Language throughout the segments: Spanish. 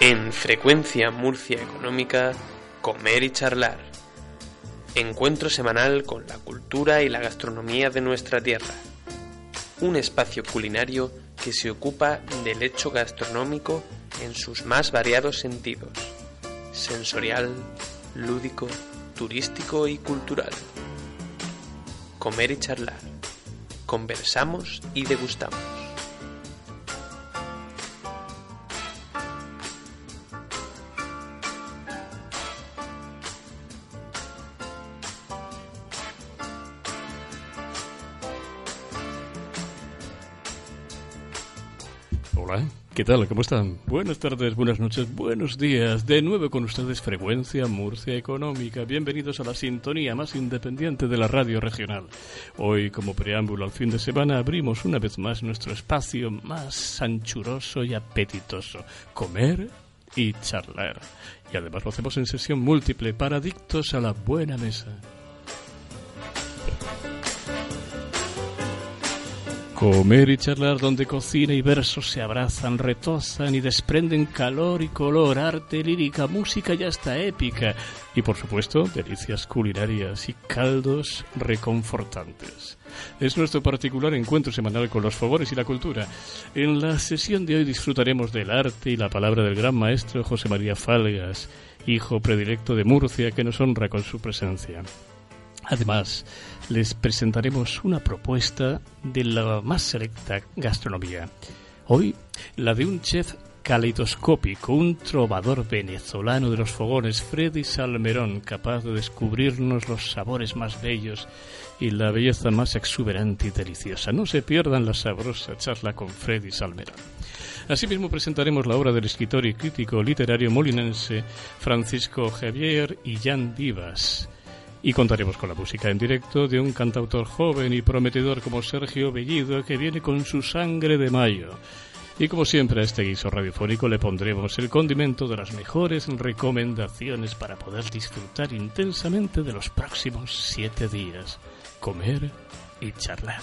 En Frecuencia Murcia Económica, Comer y Charlar. Encuentro semanal con la cultura y la gastronomía de nuestra tierra. Un espacio culinario que se ocupa del hecho gastronómico en sus más variados sentidos. Sensorial, lúdico, turístico y cultural. Comer y charlar. Conversamos y degustamos. Tal? ¿Cómo están? Buenas tardes, buenas noches, buenos días. De nuevo con ustedes Frecuencia Murcia Económica. Bienvenidos a la sintonía más independiente de la radio regional. Hoy, como preámbulo al fin de semana, abrimos una vez más nuestro espacio más anchuroso y apetitoso. Comer y charlar. Y además lo hacemos en sesión múltiple para adictos a la buena mesa. Comer y charlar donde cocina y versos se abrazan, retozan y desprenden calor y color, arte, lírica, música y hasta épica. Y por supuesto, delicias culinarias y caldos reconfortantes. Es nuestro particular encuentro semanal con los favores y la cultura. En la sesión de hoy disfrutaremos del arte y la palabra del gran maestro José María Falgas, hijo predilecto de Murcia, que nos honra con su presencia. Además, les presentaremos una propuesta de la más selecta gastronomía. Hoy, la de un chef caleidoscópico, un trovador venezolano de los fogones, Freddy Salmerón, capaz de descubrirnos los sabores más bellos y la belleza más exuberante y deliciosa. No se pierdan la sabrosa charla con Freddy Salmerón. Asimismo presentaremos la obra del escritor y crítico literario molinense Francisco Javier y Jan Vivas y contaremos con la música en directo de un cantautor joven y prometedor como Sergio Bellido que viene con su sangre de mayo. Y como siempre a este guiso radiofónico le pondremos el condimento de las mejores recomendaciones para poder disfrutar intensamente de los próximos siete días. Comer y charlar.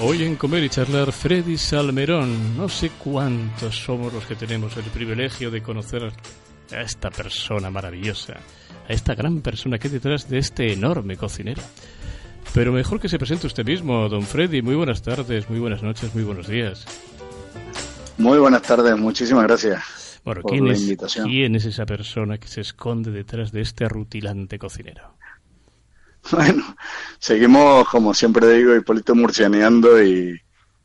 Hoy en Comer y Charlar, Freddy Salmerón. No sé cuántos somos los que tenemos el privilegio de conocer a esta persona maravillosa, a esta gran persona que hay detrás de este enorme cocinero. Pero mejor que se presente usted mismo, don Freddy. Muy buenas tardes, muy buenas noches, muy buenos días. Muy buenas tardes, muchísimas gracias. Bueno, por ¿quién, la es, invitación. ¿quién es esa persona que se esconde detrás de este rutilante cocinero? Bueno, seguimos, como siempre digo, Hipólito murcianeando y,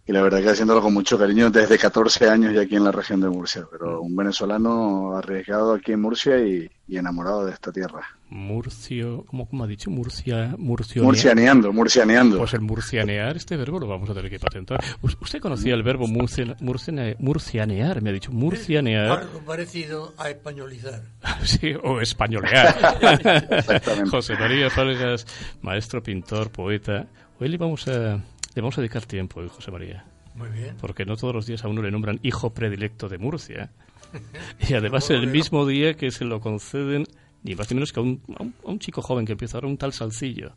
y la verdad que haciéndolo con mucho cariño desde 14 años ya aquí en la región de Murcia. Pero un venezolano arriesgado aquí en Murcia y, y enamorado de esta tierra. Murcio, ¿cómo, cómo ha dicho? Murcia, Murcio. Murcianeando, murcianeando. Pues el murcianear, este verbo lo vamos a tener que patentar. ¿Us- ¿Usted conocía el verbo murcia- murciane- murcianear? Me ha dicho murcianear. Algo parecido a españolizar. Sí, o españolear. Exactamente. José María Falgas, maestro, pintor, poeta. Hoy le vamos a, le vamos a dedicar tiempo, hoy, José María. Muy bien. Porque no todos los días a uno le nombran hijo predilecto de Murcia. Y además el mismo día que se lo conceden, ni más ni menos que a un, a un, a un chico joven que empieza ahora, un tal Salcillo.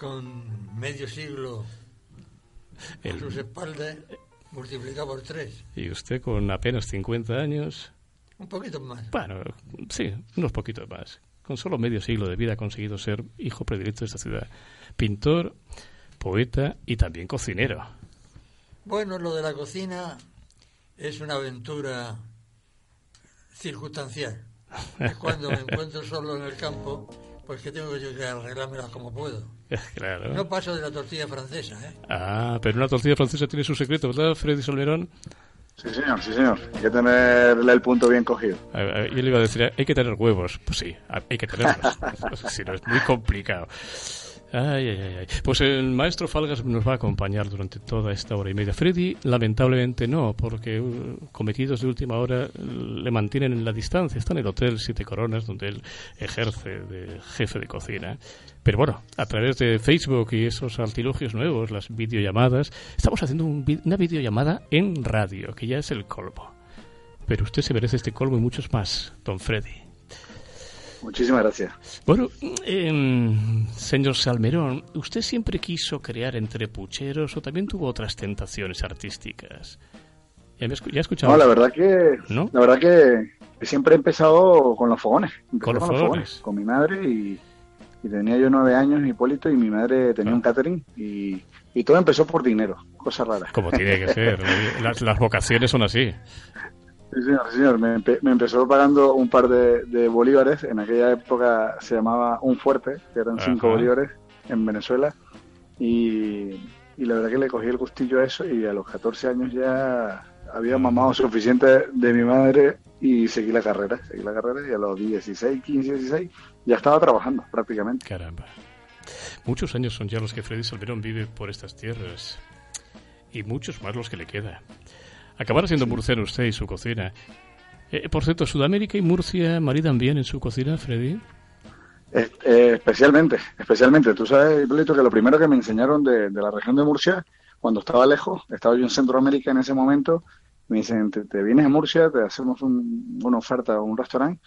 Con medio siglo a El- sus espaldas, multiplicado por tres. y usted con apenas 50 años, Un poquito más. bueno, sí, unos poquitos más. Con solo medio siglo de vida ha conseguido ser hijo predilecto de esta ciudad. Pintor, poeta y también cocinero. Bueno, lo de la cocina es una aventura circunstancial. Es cuando me encuentro solo en el campo, pues que tengo yo que arreglármelas como puedo. claro. No paso de la tortilla francesa, ¿eh? Ah, pero una tortilla francesa tiene su secreto, ¿verdad, Freddy Solmerón? Sí, señor, sí, señor. Hay que tenerle el punto bien cogido. A- a- Yo le iba a decir, hay que tener huevos. Pues sí, hay que tenerlos. si no, es muy complicado. Ay, ay, ay. Pues el maestro Falgas nos va a acompañar durante toda esta hora y media. Freddy, lamentablemente no, porque uh, cometidos de última hora le mantienen en la distancia. Está en el Hotel Siete Coronas, donde él ejerce de jefe de cocina. Pero bueno, a través de Facebook y esos artilugios nuevos, las videollamadas, estamos haciendo una videollamada en radio, que ya es el colmo. Pero usted se merece este colmo y muchos más, don Freddy. Muchísimas gracias. Bueno, em, señor Salmerón, ¿usted siempre quiso crear entre pucheros o también tuvo otras tentaciones artísticas? ¿Ya, he escuchado? No, la verdad que, la verdad que siempre he empezado con los fogones. ¿Con los, fogones? Con mi madre y, tenía yo nueve años, Hipólito, y mi madre tenía un ah. catering y, todo empezó por dinero, cosa rara. Como tiene que ser, las, las vocaciones son así. Sí, señor, señor. Me, empezó pagando un par de, bolívares. En aquella época se llamaba un fuerte, que eran cinco bolívares en Venezuela. Y, la verdad que le cogí el gustillo a eso y a los 14 años ya había mamado suficiente de mi madre y seguí la carrera. Seguí la carrera y a los 16, 15, 16 ya estaba trabajando prácticamente. Caramba. Muchos años son ya los que Freddy Salverón vive por estas tierras y muchos más los que le queda. Acabará siendo murciano usted y su cocina. Eh, por cierto, ¿Sudamérica y Murcia maridan bien en su cocina, Freddy? Eh, especialmente, especialmente. Tú sabes, Hipólito, que lo primero que me enseñaron de, la región de Murcia, cuando estaba lejos, estaba yo en Centroamérica en ese momento, me dicen, te, vienes a Murcia, te hacemos una oferta a un restaurante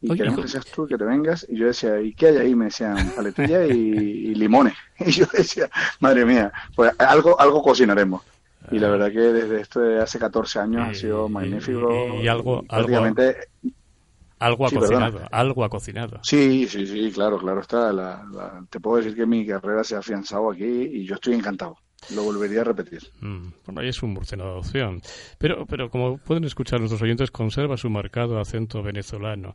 y queremos que seas tú, que te vengas. Y yo decía, ¿y qué hay ahí? Me decían, paletilla y, y limones. Y yo decía, madre mía, pues algo, algo cocinaremos. Y la verdad que desde esto de hace 14 años ha sido magnífico. Y, algo, algo, algo ha cocinado, algo ha cocinado. Sí, sí, sí, claro, claro está. te puedo decir que mi carrera se ha afianzado aquí y yo estoy encantado. Lo volvería a repetir. Mm, bueno, ahí es un murciano de adopción. Pero, pero como pueden escuchar nuestros oyentes, conserva su marcado acento venezolano.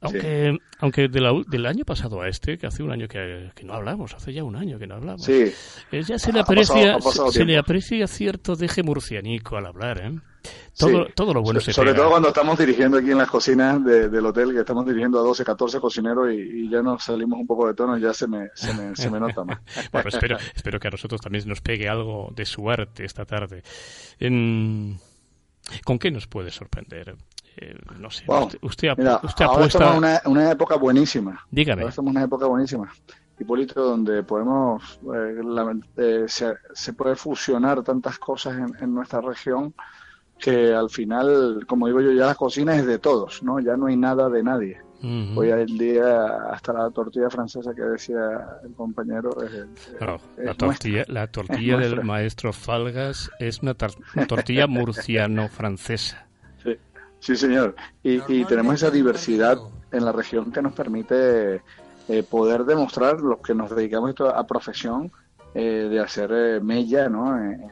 Aunque, aunque del año pasado a este, que hace un año que, no hablamos, hace ya un año que no hablamos, sí. Eh, ya se le aprecia, se, le aprecia cierto deje murcianico al hablar, ¿eh? Todo, todo lo bueno se Sobre todo cuando estamos dirigiendo aquí en las cocinas del hotel, que estamos dirigiendo a 12, 14 cocineros y, ya nos salimos un poco de tono, ya se me, se me, se me nota más. bueno, espero, espero que a nosotros también nos pegue algo de su arte esta tarde. En... ¿Con qué nos puede sorprender? Eh, no sé, usted, usted, apuesta... una, una, época buenísima. Dígame. estamos en una época buenísima. Hipólito, donde podemos, eh, eh, se, puede fusionar tantas cosas en, nuestra región que al final, como digo yo, ya la cocina es de todos, ¿no? Ya no hay nada de nadie. Hoy el día hasta la tortilla francesa que decía el compañero. la tortilla, la tortilla del maestro Falgas es una tortilla murciano-francesa. Sí, señor. Y, tenemos esa diversidad en la región que nos permite eh, poder demostrar los que nos dedicamos a profesión eh, de hacer eh, mella ¿no? En,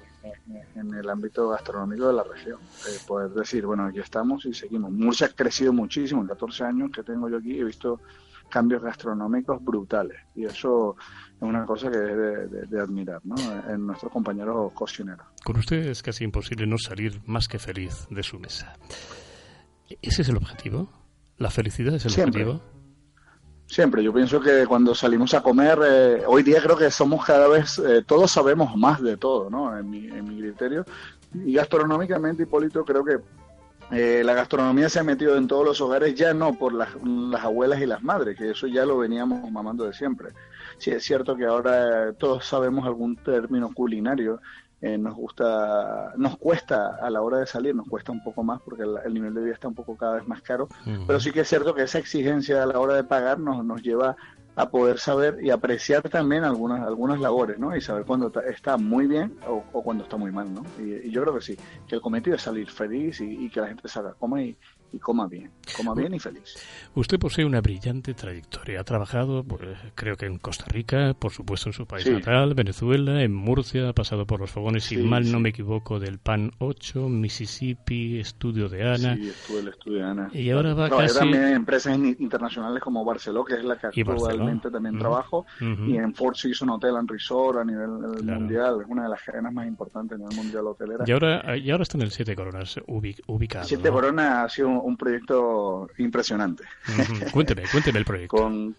el ámbito gastronómico de la región. poder decir, bueno, aquí estamos y seguimos. Murcia ha crecido muchísimo. En 14 años que tengo yo aquí he visto cambios gastronómicos brutales. Y eso es una cosa que es de, admirar ¿no? en nuestros compañeros cocineros. Con ustedes es casi imposible no salir más que feliz de su mesa. ¿Ese es el objetivo? ¿La felicidad es el objetivo? Siempre, yo pienso que cuando salimos a comer, eh, hoy día creo que somos cada vez, eh, todos sabemos más de todo, ¿no? En mi, en mi criterio. Y gastronómicamente, Hipólito, creo que eh, la gastronomía se ha metido en todos los hogares, ya no por las, las, abuelas y las madres, que eso ya lo veníamos mamando de siempre. Sí es cierto que ahora todos sabemos algún término culinario eh, nos gusta, nos cuesta a la hora de salir, nos cuesta un poco más porque el, nivel de vida está un poco cada vez más caro, pero sí que es cierto que esa exigencia a la hora de pagar nos, nos lleva a poder saber y apreciar también algunas algunas labores, ¿no? Y saber cuando está muy bien o, cuando está muy mal, ¿no? Y, yo creo que sí, que el cometido es salir feliz y, que la gente salga, coma y, y coma bien, coma bien y feliz. Usted posee una brillante trayectoria. Ha trabajado, pues, creo que en Costa Rica, por supuesto en su país natal, Venezuela, en Murcia, ha pasado por los fogones, si mal no me equivoco, del PAN 8, Mississippi, Estudio de Ana. Sí, estuve el Estudio de Ana. Y ahora va casi... también en empresas internacionales como Barceló, que es la que actualmente también trabajo, y en Four Seasons Hotel and Resort a nivel mundial, es una de las cadenas más importantes a nivel mundial hotelera. Y ahora, y ahora está en el Siete Coronas ubicado. Siete Coronas ha sido un proyecto impresionante. Cuénteme, cuénteme el proyecto. con,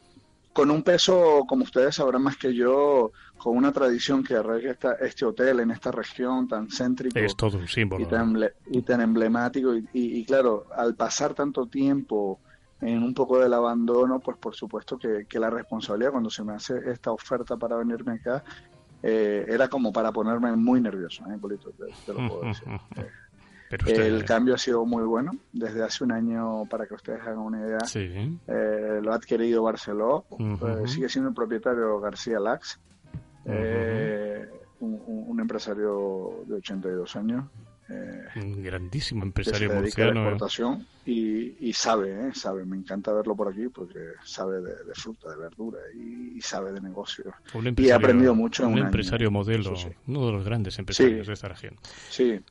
con un peso, como ustedes sabrán más que yo, con una tradición que arraiga esta, este hotel en esta región tan céntrico. Es todo un símbolo. Y tan, y tan emblemático. Y, y, claro, al pasar tanto tiempo en un poco del abandono, pues por supuesto que, que la responsabilidad cuando se me hace esta oferta para venirme acá eh, era como para ponerme muy nervioso, ¿eh, Te, lo puedo decir. El cambio ha sido muy bueno. Desde hace un año, para que ustedes hagan una idea, eh, lo ha adquirido Barceló. Eh, sigue siendo el propietario García Lax, eh, un, empresario de 82 años. un grandísimo empresario que se dedica exportación y, sabe, sabe. Me encanta verlo por aquí porque sabe de, fruta, de verdura y, sabe de negocios. y ha aprendido mucho. En un, empresario modelo, uno de los grandes empresarios de esta región. Sí,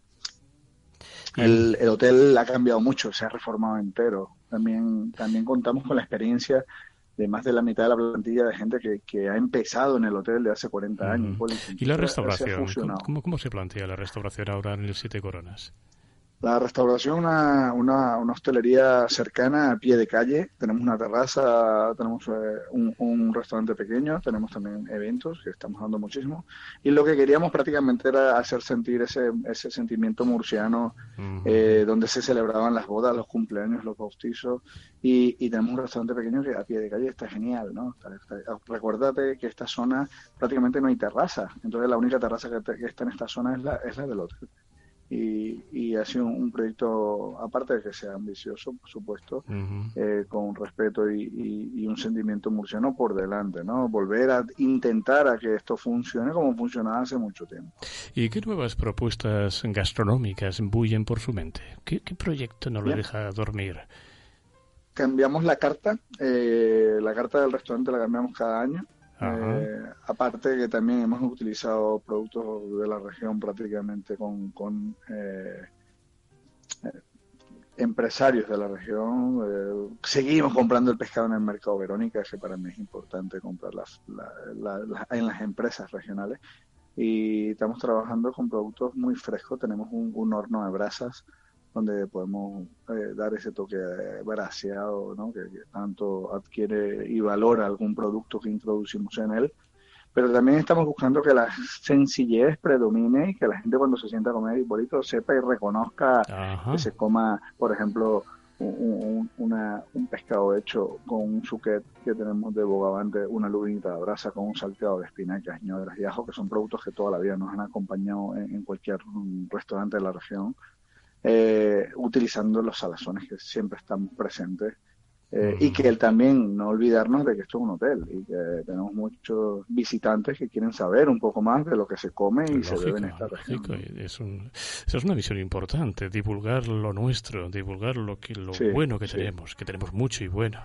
el, hotel ha cambiado mucho, se ha reformado entero. También, también contamos con la experiencia de más de la mitad de la plantilla de gente que, que ha empezado en el hotel de hace 40 años. ¿Y la restauración? ¿Cómo, ¿Cómo, se plantea la restauración ahora en el Siete Coronas? La restauración, una, una, una, hostelería cercana a pie de calle. Tenemos una terraza, tenemos eh, un, un, restaurante pequeño, tenemos también eventos que estamos dando muchísimo. Y lo que queríamos prácticamente era hacer sentir ese, ese sentimiento murciano eh, donde se celebraban las bodas, los cumpleaños, los bautizos. Y, y, tenemos un restaurante pequeño que a pie de calle está genial, ¿no? recuérdate que esta zona prácticamente no hay terraza. Entonces la única terraza que, que está en esta zona es la, es la del hotel y, y ha sido un, proyecto, aparte de que sea ambicioso, por supuesto, eh, con respeto y, un sentimiento murciano por delante, ¿no? Volver a intentar a que esto funcione como funcionaba hace mucho tiempo. ¿Y qué nuevas propuestas gastronómicas bullen por su mente? ¿Qué, proyecto no lo deja dormir? Cambiamos la carta, eh, la carta del restaurante la cambiamos cada año. Eh, aparte que también hemos utilizado productos de la región prácticamente con, eh, eh, empresarios de la región. seguimos comprando el pescado en el mercado Verónica, que para mí es importante comprar en las empresas regionales. Y estamos trabajando con productos muy frescos. Tenemos un, un horno de brasas donde podemos eh, dar ese toque braseado, ¿no? que, tanto adquiere y valora algún producto que introducimos en él. Pero también estamos buscando que la sencillez predomine y que la gente cuando se sienta a comer bonito sepa y reconozca que se coma, por ejemplo, un, un pescado hecho con un suquet que tenemos de bogavante, una lubinita de brasa con un salteado de espinacas, ñodras y ajo, que son productos que toda la vida nos han acompañado en cualquier restaurante de la región eh, utilizando los salazones que siempre están presentes. Eh, y que también no olvidarnos de que esto es un hotel y que tenemos muchos visitantes que quieren saber un poco más de lo que se come y se bebe en esta región. Es, es una misión importante, divulgar lo nuestro, divulgar lo, que, lo bueno que tenemos, que tenemos mucho y bueno.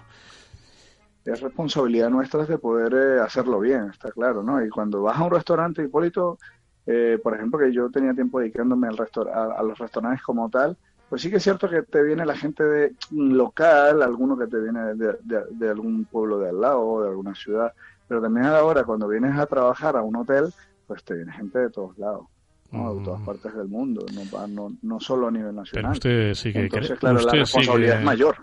Es responsabilidad nuestra de poder eh, hacerlo bien, está claro, ¿no? Y cuando vas a un restaurante, Hipólito, eh, por ejemplo, que yo tenía tiempo dedicándome al a, los restaurantes como tal, pues sí que es cierto que te viene la gente de local, alguno que te viene de, algún pueblo de al lado, de alguna ciudad, pero también ahora cuando vienes a trabajar a un hotel, pues te viene gente de todos lados. ¿no? de todas mm. partes del mundo, no, no, no solo a nivel nacional. Pero usted sigue Entonces, claro, la responsabilidad es mayor.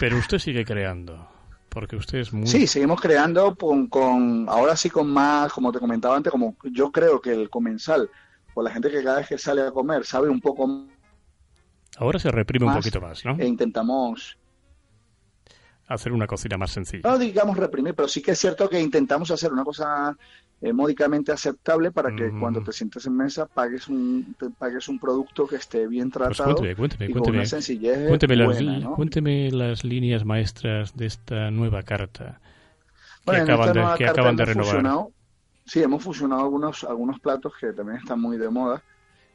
Pero usted sigue creando. Porque usted es muy... Sí, seguimos creando con, ahora sí con más, como te comentaba antes, como yo creo que el comensal, o la gente que cada vez que sale a comer sabe un poco Ahora se reprime un poquito más, ¿no? E intentamos hacer una cocina más sencilla. No digamos reprimir, pero sí que es cierto que intentamos hacer una cosa eh, módicamente aceptable para que cuando te sientes en mesa pagues un pagues un producto que esté bien pues tratado cuénteme, cuénteme, cuénteme, cuénteme, las, cuénteme las líneas maestras de esta nueva carta que acaban, de, que acaban de renovar. sí, hemos fusionado algunos algunos platos que también están muy de moda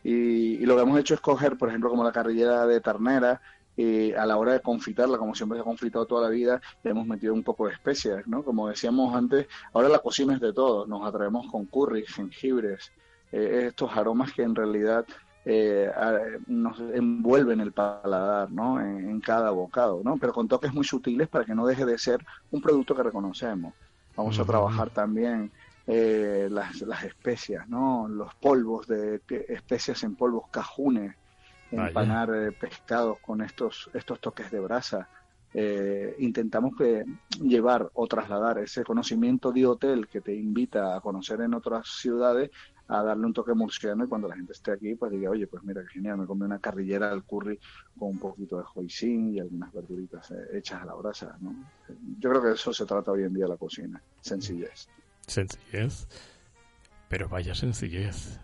y, y, lo que hemos hecho es coger, por ejemplo, como la carrillera de ternera, y a la hora de confitarla, como siempre se ha confitado toda la vida, le hemos metido un poco de especias, ¿no? Como decíamos antes, ahora la cocina es de todo, nos atraemos con curry, jengibres, eh, estos aromas que en realidad eh, nos envuelven el paladar, ¿no? En, cada bocado, ¿no? Pero con toques muy sutiles para que no deje de ser un producto que reconocemos. Vamos a trabajar también eh, las, las especias, ¿no? Los polvos de especias en polvos cajunes, empanar eh, pescados con estos, estos toques de brasa. eh, intentamos que llevar o trasladar ese conocimiento de hotel que te invita a conocer en otras ciudades a darle un toque murciano y cuando la gente esté aquí pues diga, oye, pues mira qué genial, me comí una carrillera al curry con un poquito de hoisin y algunas verduritas eh, hechas a la brasa, ¿no? Yo creo que eso se trata hoy en día la cocina, sencillez. Sencillez, pero vaya sencillez.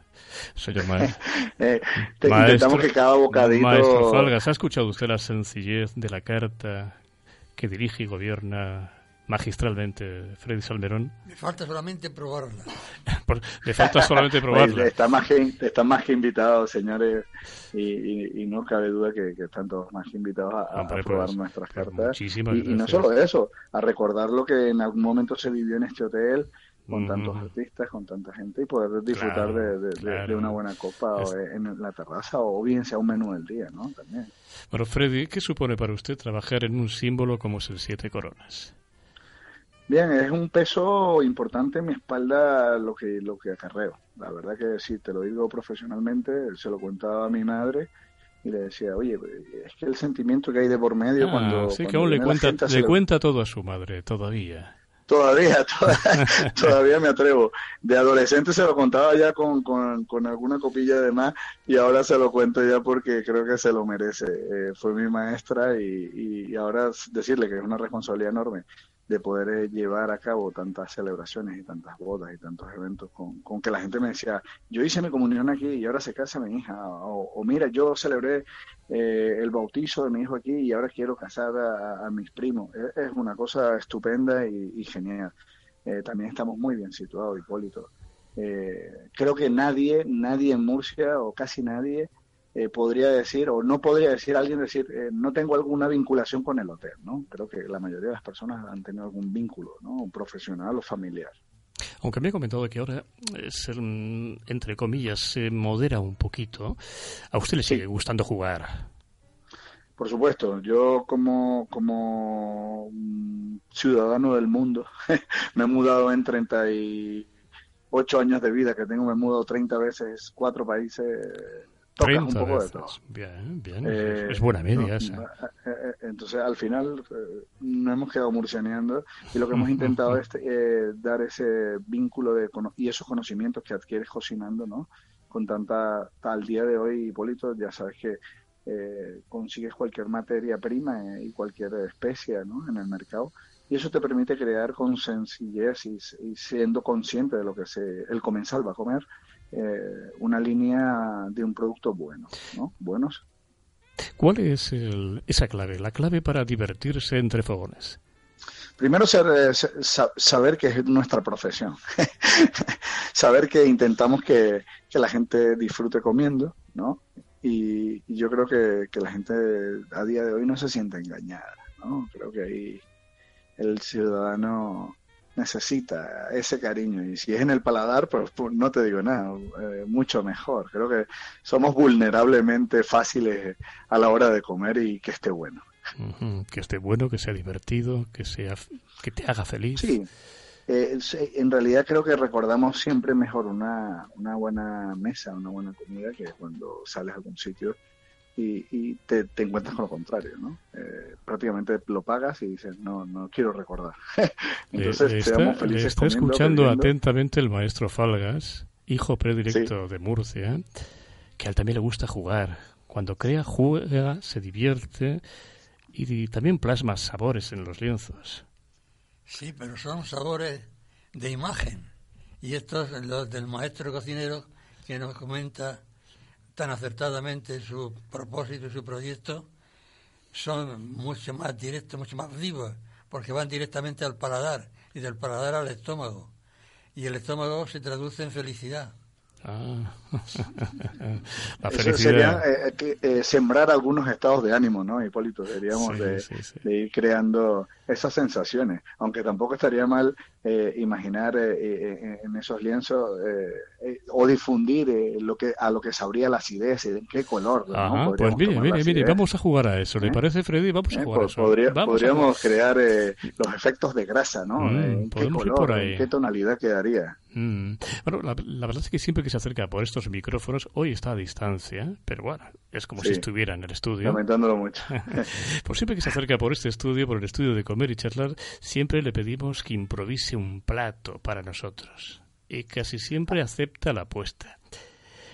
Soy yo eh, intentamos que cada bocadito... Maestro Falgas, ¿ha escuchado usted la sencillez de la carta que dirige y gobierna magistralmente Freddy Salmerón. Me falta solamente probarla. Le falta solamente probarla. está, más que, está más que invitado, señores, y, no cabe duda que, están todos más que invitados a, probar pues, nuestras cartas. Y, y, no solo eso, a recordar lo que en algún momento se vivió en este hotel, con tantos artistas, con tanta gente y poder disfrutar de, una buena copa en la terraza o bien sea un menú del día, ¿no? También. Bueno, Freddy, ¿qué supone para usted trabajar en un símbolo como es el Siete Coronas? Bien, es un peso importante en mi espalda lo que, lo que acarreo. La verdad que si te lo digo profesionalmente, se lo contaba a mi madre y le decía, oye, es que el sentimiento que hay de por medio ah, cuando... Sí, que aún le, cuenta, le cuenta todo a su madre, todavía. Todavía, todavía, me atrevo. De adolescente se lo contaba ya con, con, alguna copilla de más y ahora se lo cuento ya porque creo que se lo merece. Eh, fue mi maestra y, y ahora decirle que es una responsabilidad enorme de poder eh, llevar a cabo tantas celebraciones y tantas bodas y tantos eventos con, con, que la gente me decía, yo hice mi comunión aquí y ahora se casa mi hija, o, mira, yo celebré eh, el bautizo de mi hijo aquí y ahora quiero casar a, mis primos. E, es, una cosa estupenda y, genial. Eh, también estamos muy bien situados, Hipólito. creo que nadie, nadie en Murcia o casi nadie eh, podría decir, o no podría decir alguien decir, eh, no tengo alguna vinculación con el hotel, ¿no? Creo que la mayoría de las personas han tenido algún vínculo, ¿no? Profesional o familiar. Aunque me ha comentado que ahora, eh, ser, entre comillas, se modera un poquito, ¿a usted le sigue gustando jugar? Por supuesto, yo como, como ciudadano del mundo, me he mudado en 38 años de vida que tengo, me he mudado 30 veces, cuatro países un poco de todo. Bien, bien. es eh, buena media esa. Eh, eh, entonces, al final, no hemos quedado murcianeando y lo que hemos intentado es dar ese vínculo de y esos conocimientos que adquieres cocinando, ¿no? Con tanta, al día de hoy, Hipólito, ya sabes que consigues cualquier materia prima y cualquier especie, ¿no? En el mercado y eso te permite crear con sencillez y, y, siendo consciente de lo que se, el comensal va a comer eh, una línea de un producto bueno, ¿no? Buenos. ¿Cuál es esa clave, la clave para divertirse entre fogones? Primero ser, eh, saber que es nuestra profesión, saber que intentamos que, la gente disfrute comiendo, ¿no? Y, yo creo que, que, la gente a día de hoy no se siente engañada, ¿no? Creo que ahí el ciudadano necesita ese cariño y si es en el paladar, pues, pues no te digo nada, eh, mucho mejor. Creo que somos vulnerablemente fáciles a la hora de comer y que esté bueno. Que esté bueno, que sea divertido, que sea que te haga feliz. Sí. Eh, en realidad creo que recordamos siempre mejor una, una buena mesa, una buena comida que cuando sales a algún sitio y, te, encuentras con lo contrario, ¿no? Eh, prácticamente lo pagas y dices, no, no quiero recordar. Entonces, está, seamos felices. Está escuchando atentamente el maestro Falgas, hijo predilecto de Murcia, que a él también le gusta jugar. Cuando crea, juega, se divierte y, también plasma sabores en los lienzos. Sí, pero son sabores de imagen. Y estos, los del maestro cocinero que nos comenta tan acertadamente su propósito y su proyecto, son mucho más directos, mucho más vivos, porque van directamente al paladar y del paladar al estómago. Y el estómago se traduce en felicidad. Ah. la Eso sería eh, eh, eh, sembrar algunos estados de ánimo, ¿no, Hipólito? Deberíamos de, ir creando esas sensaciones, aunque tampoco estaría mal imaginar en esos lienzos o difundir lo que a lo que sabría la acidez, en qué color. pues mire, mire, mire, vamos a jugar a eso. ¿Le parece, Freddy? Vamos a jugar a eso. podríamos crear los efectos de grasa, ¿no? Mm, ¿En qué color, en qué tonalidad quedaría? Mm. Bueno, la, verdad es que siempre que se acerca por estos estos micrófonos. Hoy está a distancia, pero bueno, es como si estuviera en el estudio. Lamentándolo mucho. por siempre que se acerca por este estudio, por el estudio de Comer y Charlar, siempre le pedimos que improvise un plato para nosotros. Y casi siempre acepta la apuesta.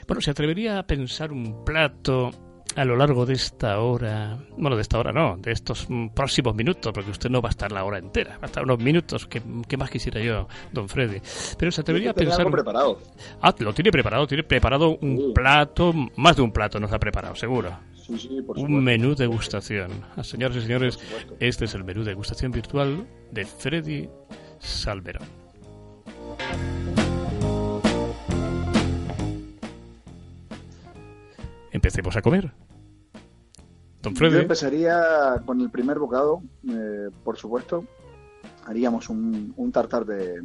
Bueno, ¿se atrevería a pensar un plato a lo largo de esta hora, bueno, de esta hora no, de estos próximos minutos, porque usted no va a estar la hora entera, va a estar unos minutos, que, más quisiera yo, don Freddy. Pero se atrevería a pensar... Algo preparado. Ah, lo tiene preparado, tiene preparado un plato, más de un plato nos ha preparado, seguro. Sí, sí, por un menú degustación. Ah, señores y señores, este es el menú degustación virtual de Freddy Salverón. Empecemos a comer. Yo empezaría con el primer bocado, eh, por supuesto. Haríamos un, tartar de,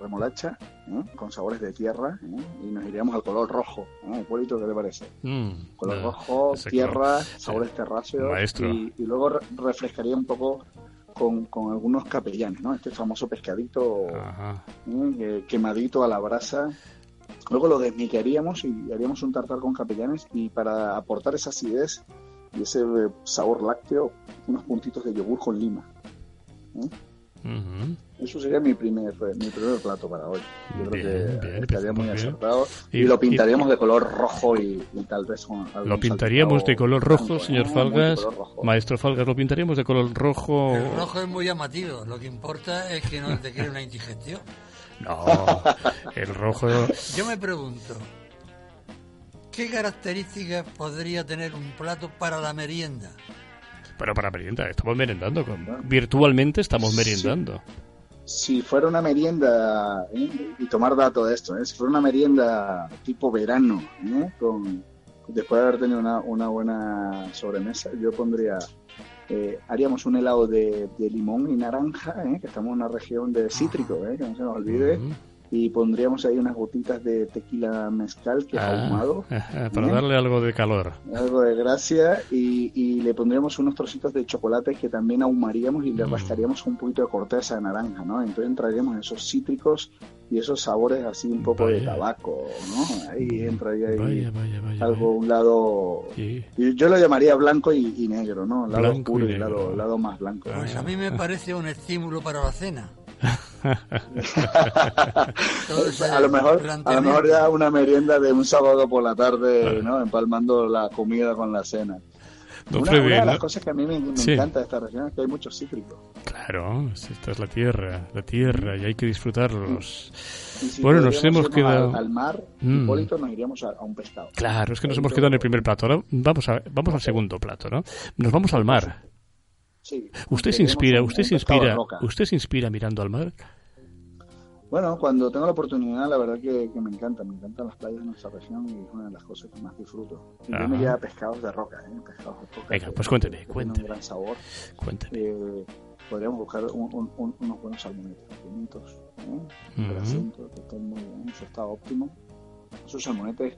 remolacha ¿eh? con sabores de tierra ¿eh? y nos iríamos al color rojo. ¿eh? ¿qué te parece? Mm, color rojo, tierra, sabores terráceos y, luego refrescaría un poco con, algunos capellanes, ¿no? Este famoso pescadito quemadito a la brasa Luego lo desmiquearíamos y haríamos un tartar con capellanes y para aportar esa acidez y ese eh, sabor lácteo, unos puntitos de yogur con lima. ¿eh? Eso sería mi primer, eh, mi primer plato para hoy. Yo creo que estaría muy acertado. Y, lo pintaríamos de color rojo y, tal vez Lo pintaríamos de color rojo, señor Falgas. Maestro Falgas, lo pintaríamos de color rojo. El rojo es muy llamativo. Lo que importa es que no te quede una indigestión. No, el rojo. Yo me pregunto, ¿qué características podría tener un plato para la merienda? Pero para merienda, estamos merendando. Con... Virtualmente estamos meriendando. Si fuera una merienda, ¿eh? y tomar dato de esto, ¿eh? si fuera una merienda tipo verano, ¿eh? con, después de haber tenido una, una buena sobremesa, yo pondría eh, haríamos un helado de, limón y naranja, eh, que estamos en una región de cítrico, eh, que no se nos olvide. Y pondríamos ahí unas gotitas de tequila mezcal que es ah, ahumado. para darle algo de calor. Algo de gracia. Y, le pondríamos unos trocitos de chocolate que también ahumaríamos y le mm. rascaríamos un poquito de corteza de naranja, ¿no? Entonces entraríamos esos cítricos y esos sabores así un poco de tabaco, ¿no? Ahí entraría ahí algo, un lado... Yo lo llamaría blanco y, negro, ¿no? Lado oscuro y, lado, lado, más blanco. Pues a mí me parece un estímulo para la cena. A lo mejor a lo mejor ya una merienda de un sábado por la tarde, ¿no? Empalmando la comida con la cena una, de las cosas que a mí me, encanta de esta región es que hay muchos cítricos. Claro, esta es la tierra, la tierra, y hay que disfrutarlos. bueno, nos hemos quedado... Al, mar, mm. Hipólito, nos iríamos a, un pescado. Claro, es que nos hemos quedado en el primer plato. Ahora vamos, a, vamos al segundo plato, ¿no? Nos vamos al mar. Sí. ¿Usted se inspira, usted se inspira, usted se inspira mirando al mar? Bueno, cuando tengo la oportunidad, la verdad que, me encanta, me encantan las playas de nuestra región y es una de las cosas que más disfruto. yo me iría a pescados de roca, ¿eh? pescados de roca. Venga, pues cuénteme, cuénteme. un gran sabor. Cuénteme. Eh, podríamos buscar unos buenos salmonetes bonitos, ¿eh? que estén muy en su estado óptimo. Esos salmonetes,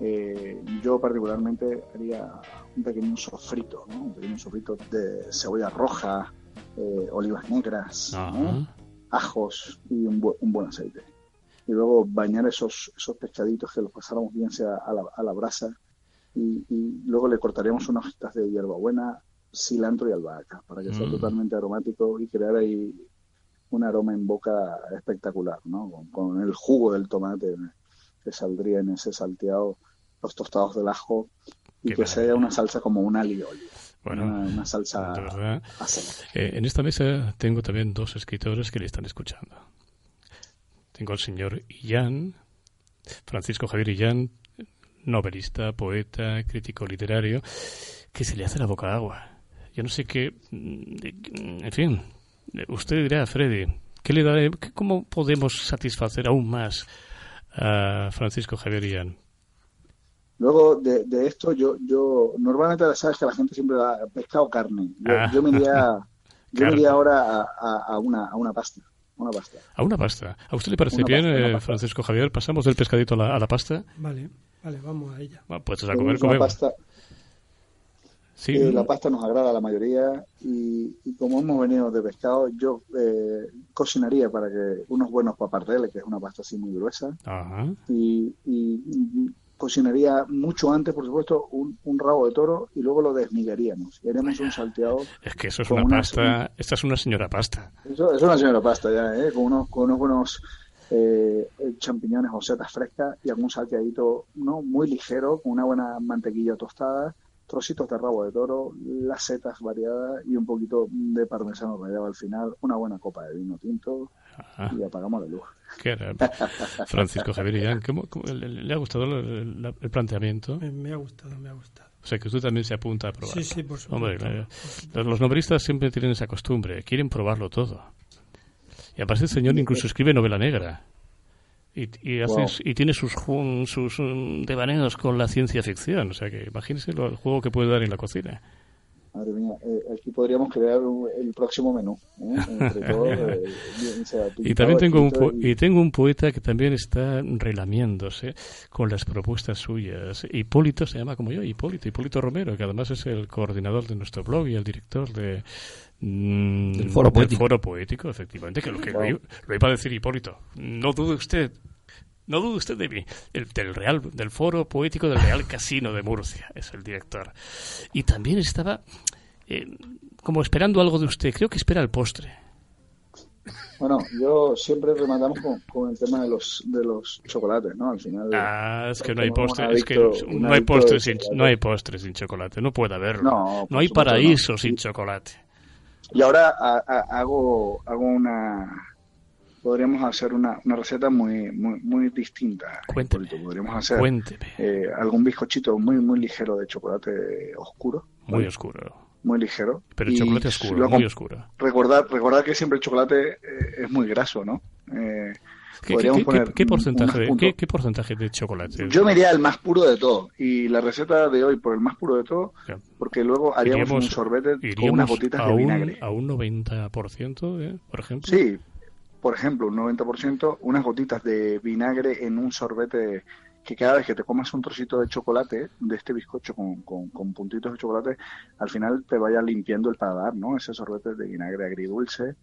eh, yo particularmente haría un pequeño sofrito, ¿no? un pequeño sofrito de cebolla roja, eh, olivas negras, ajos y un, buen aceite. Y luego bañar esos, esos pescaditos que los pasáramos bien sea a la, a la brasa y, luego le cortaríamos unas hojitas de hierbabuena, cilantro y albahaca para que sea mm. totalmente aromático y crear ahí un aroma en boca espectacular, ¿no? Con, el jugo del tomate que saldría en ese salteado, los tostados del ajo y que sea una salsa como un alio. Bueno, una, salsa eh, en esta mesa tengo también dos escritores que le están escuchando. Tengo al señor Illán, Francisco Javier Illán, novelista, poeta, crítico literario, que se le hace la boca agua. Yo no sé qué. Mm, en fin, usted dirá, Freddy, ¿qué le da, ¿cómo podemos satisfacer aún más a Francisco Javier Illán? Luego de, de, esto, yo, yo normalmente sabes que la gente siempre da pescado carne. Yo, me iría, yo iría ahora a, a, una, a una pasta. Una pasta. ¿A una pasta? ¿A usted le parece bien, eh, Francisco Javier? ¿Pasamos del pescadito a la, a la, pasta? Vale, vale, vamos a ella. pues a comer, comemos. Eh, la pasta nos agrada a la mayoría y, como hemos venido de pescado, yo eh, cocinaría para que unos buenos papardeles, que es una pasta así muy gruesa, Y, cocinaría mucho antes, por supuesto, un, rabo de toro y luego lo desmigaríamos y haríamos un salteado. Es que eso es una, pasta, esta es una señora pasta. Eso es una señora pasta ya, ¿eh? con, unos, con unos buenos eh, champiñones o setas frescas y algún salteadito ¿no? muy ligero, con una buena mantequilla tostada trocitos de rabo de toro, las setas variadas y un poquito de parmesano rallado al final, una buena copa de vino tinto y apagamos la luz. Francisco Javier ¿cómo, le, ha gustado el, planteamiento? Me, ha gustado, me ha gustado. O sea, que usted también se apunta a probar. Sí, sí, por supuesto. los novelistas siempre tienen esa costumbre, quieren probarlo todo. Y aparte el señor incluso escribe novela negra. Y, y, tiene sus, sus devaneos con la ciencia ficción. O sea que imagínese el juego que puede dar en la cocina. Madre mía, eh, aquí podríamos crear el próximo menú. ¿eh? Eh, y también tengo un, y... tengo un poeta que también está relamiéndose con las propuestas suyas. Hipólito se llama como yo, Hipólito, Hipólito Romero, que además es el coordinador de nuestro blog y el director de, Mm, del foro poético. foro poético, efectivamente, que lo que lo, iba a decir Hipólito. No dude usted, no dude usted de mí. El, del Real, del foro poético del Real Casino de Murcia, es el director. Y también estaba eh, como esperando algo de usted. Creo que espera el postre. Bueno, yo siempre rematamos con, el tema de los de los chocolates, ¿no? Al final. Ah, es que no hay postre, es que no hay postre sin no hay postre sin chocolate, no puede haberlo. No, no hay paraíso sin chocolate. Y ahora hago, hago una, podríamos hacer una, una receta muy, muy, muy distinta. Cuénteme. Podríamos hacer eh, algún bizcochito muy, muy ligero de chocolate oscuro. Muy oscuro. Muy ligero. Pero el chocolate oscuro, muy oscuro. Recordar, recordar que siempre el chocolate eh, es muy graso, ¿no? Eh, ¿Qué, porcentaje de, ¿qué, porcentaje de chocolate? Yo me iría el más puro de todo. Y la receta de hoy por el más puro de todo, porque luego haríamos un sorbete con unas gotitas de vinagre. ¿A un 90%, eh, por ejemplo? Sí, por ejemplo, un 90%, unas gotitas de vinagre en un sorbete que cada vez que te comas un trocito de chocolate, de este bizcocho con, con, con, puntitos de chocolate, al final te vaya limpiando el paladar, ¿no? Ese sorbete de vinagre agridulce,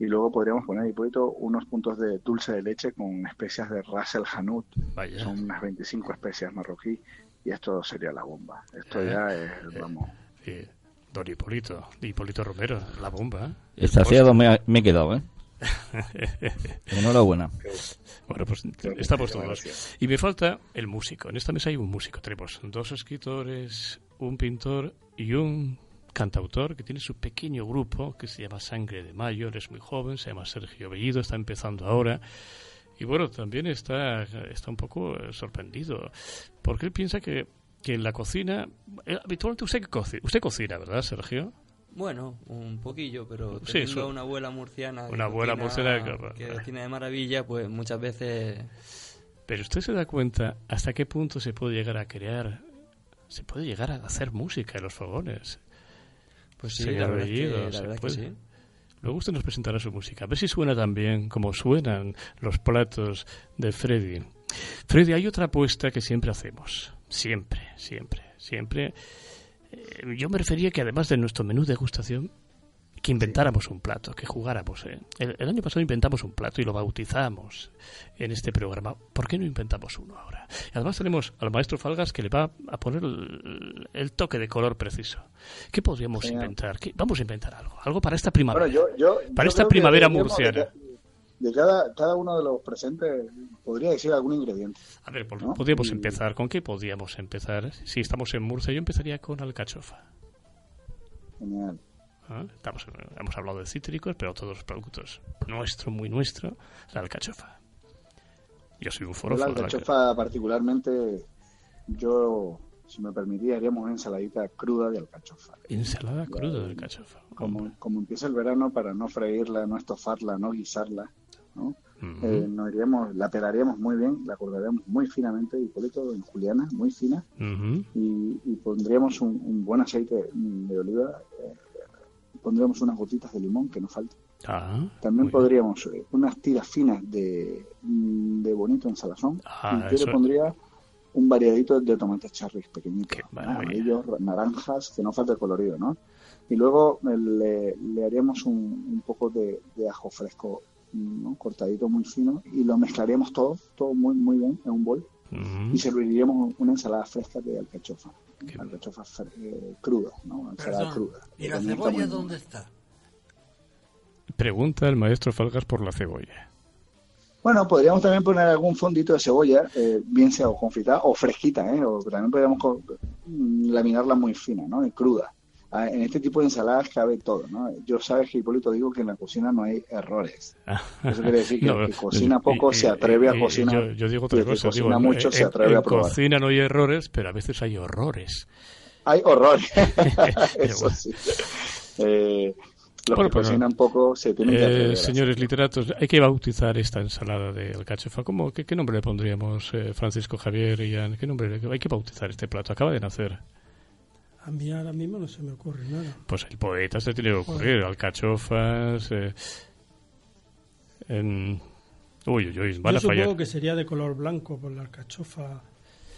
y luego podríamos poner ahí unos puntos de dulce de leche con especias de Ras el Hanout, son unas 25 especias marroquí y esto sería la bomba. Esto ya es, eh, vamos. Eh, don Hipólito, Hipólito Romero, la bomba. ¿eh? Estaciado me, me he quedado, ¿eh? Enhorabuena. Bueno, pues estamos todos. Y me falta el músico. En esta mesa hay un músico. Tenemos dos escritores, un pintor y un cantautor que tiene su pequeño grupo que se llama Sangre de Mayo, es muy joven, se llama Sergio Bellido, está empezando ahora. Y bueno, también está, está un poco eh, sorprendido, porque él piensa que, que en la cocina, eh, habitualmente usted, usted cocina, ¿verdad, Sergio? Bueno, un poquillo, pero teniendo una abuela murciana una abuela murciana que, tiene de maravilla, pues muchas veces... Pero usted se da cuenta hasta qué punto se puede llegar a crear, se puede llegar a hacer música en los fogones. Pues sí, la verdad, que, sí. Luego usted nos presentará su música. A ver si suena tan bien como suenan los platos de Freddy. Freddy, hay otra apuesta que siempre hacemos. Siempre, siempre, siempre. Eh, yo me refería que además de nuestro menú de degustación, que inventáramos un plato, que jugáramos. ¿eh? El, año pasado inventamos un plato y lo bautizamos en este programa. ¿Por qué no inventamos uno ahora? Y además tenemos al maestro Falgas que le va a poner el, toque de color preciso. ¿Qué podríamos inventar? Vamos a inventar algo, algo para esta primavera. para esta primavera murciana. De, cada, cada uno de los presentes podría decir algún ingrediente. A ver, podríamos empezar. ¿Con qué podríamos empezar? Si estamos en Murcia, yo empezaría con alcachofa. Genial. ¿Ah? Estamos, hemos hablado de cítricos, pero todos los productos nuestro, muy nuestro, la alcachofa. Yo soy un foro. La alcachofa, particularmente, yo, si me permitía, haríamos una ensaladita cruda de alcachofa. Ensalada cruda de alcachofa. Como, como empieza el verano, para no freírla, no estofarla, no guisarla, ¿no? Eh, nos iríamos, la pelaríamos muy bien, la cortaríamos muy finamente, Hipólito, en juliana, muy fina, y, pondríamos un, buen aceite de oliva eh, pondríamos unas gotitas de limón que nos falta. Ah, También podríamos eh, unas tiras finas de, de bonito en salazón. Ah, y yo le pondría un variadito de tomates cherries pequeñitos, amarillos, naranjas, que no falte colorido, ¿no? Y luego le, haríamos un, poco de, ajo fresco cortadito muy fino y lo mezclaríamos todo, todo muy, muy bien en un bol y serviríamos una ensalada fresca de alcachofa, alcachofa eh, cruda, ¿no? Ensalada cruda. ¿Y la cebolla dónde está? Pregunta el maestro Falgas por la cebolla. Bueno, podríamos también poner algún fondito de cebolla, eh, bien sea o confitada o fresquita, ¿eh? o también podríamos mm, laminarla muy fina, ¿no? Y cruda. Ah, en este tipo de ensaladas cabe todo, ¿no? Yo sabes que Hipólito digo que en la cocina no hay errores. Ah. Eso quiere decir que, el que cocina poco se atreve a cocinar. Yo, digo otra cosa. cocina mucho se atreve a probar. En cocina no hay errores, pero a veces hay horrores. Hay horrores. Eso sí. Eh, los que pues cocinan poco se tienen que eh, Señores literatos, hay que bautizar esta ensalada de alcachofa. ¿Cómo, qué, nombre le pondríamos, eh, Francisco Javier y Ian? ¿Qué nombre hay que bautizar este plato? Acaba de nacer. A mí ahora mismo no se me ocurre nada. Pues el poeta se tiene que ocurrir. Alcachofas. Eh, en... Uy, uy, uy, van Yo a fallar. supongo que sería de color blanco por la alcachofa.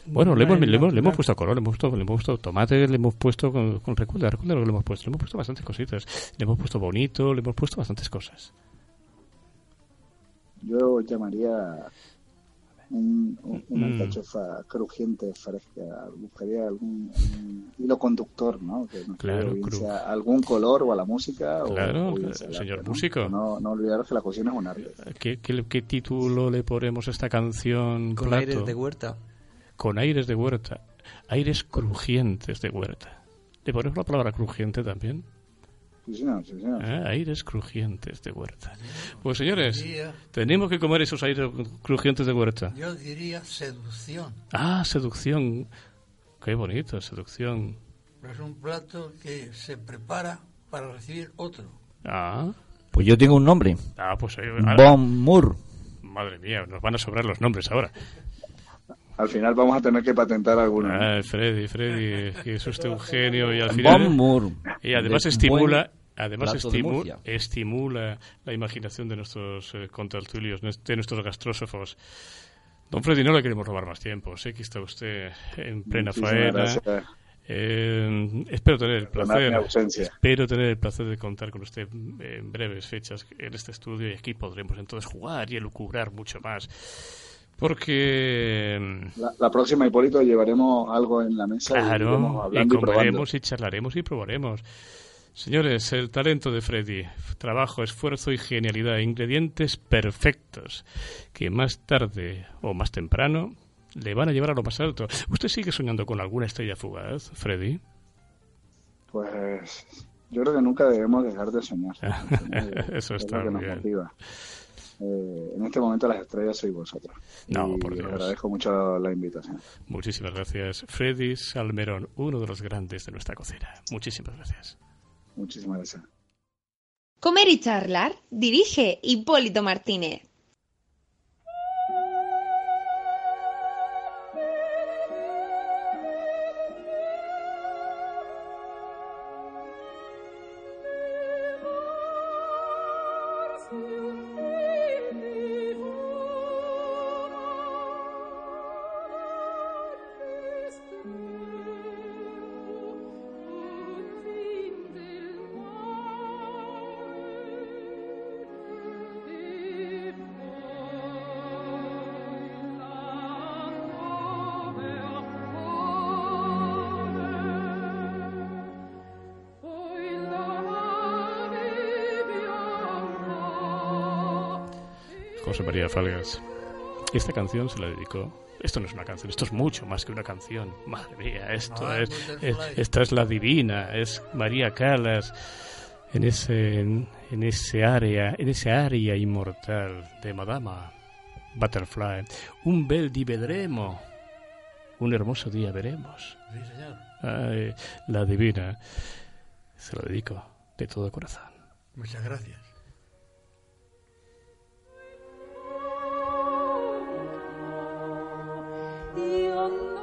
Bueno, le hemos, le, hemos, le hemos, puesto color, le hemos puesto, le hemos puesto tomate, le hemos puesto con, con recuerda, recuerda lo que le hemos puesto, le hemos puesto bastantes cositas, le hemos puesto bonito, le hemos puesto bastantes cosas. Yo llamaría un, una mm. cachofa crujiente, fresca. Buscaría algún hilo conductor, ¿no? Que claro, algún color o a la música. Claro, señor músico. No, no olvidar que la cocina es un arte. ¿Qué, qué, título le ponemos a esta canción? Con aires de huerta. Con aires de huerta. Aires crujientes de huerta. ¿Le ponemos la palabra crujiente también? Ah, aires crujientes de huerta. Pues señores, tenemos que comer esos aires crujientes de huerta. Yo diría seducción. Ah, seducción. Qué bonito, seducción. es un plato que se prepara para recibir otro. Ah. Pues yo tengo un nombre. Ah, pues ahí. Bon Moore. Madre mía, nos van a sobrar los nombres ahora. Al final vamos a tener que patentar alguno. Ah, Freddy, Freddy, que es usted un genio y al final... Y además estimula, además estimula, estimula la imaginación de nuestros eh, contertulios, de nuestros gastrósofos. Don Freddy, no le queremos robar más tiempo. Sé que está usted en plena faena. Eh, espero tener el placer espero tener el placer de contar con usted en breves fechas en este estudio y aquí podremos entonces jugar y elucubrar mucho más porque... La, próxima, Hipólito, llevaremos algo en la mesa claro, y, comeremos y, charlaremos y probaremos. Señores, el talento de Freddy, trabajo, esfuerzo y genialidad, ingredientes perfectos, que más tarde o más temprano le van a llevar a lo más alto. ¿Usted sigue soñando con alguna estrella fugaz, Freddy? Pues yo creo que nunca debemos dejar de soñar. Eso está bien. Eh, en este momento las estrellas soy vosotros. No, por Dios. agradezco mucho la invitación. Muchísimas gracias. Freddy Salmerón, uno de los grandes de nuestra cocina. Muchísimas gracias. Muchísimas gracias. Comer y charlar dirige Hipólito Martínez. María Falgas. Esta canción se la dedicó. Esto no es una canción, esto es mucho más que una canción. Madre mía, esto es, esta es la divina, es María Calas en ese en, ese área, en ese área inmortal de Madama Butterfly. Un bel di vedremo. Un hermoso día veremos. la divina. Se lo dedico de todo corazón. Muchas gracias. Lord.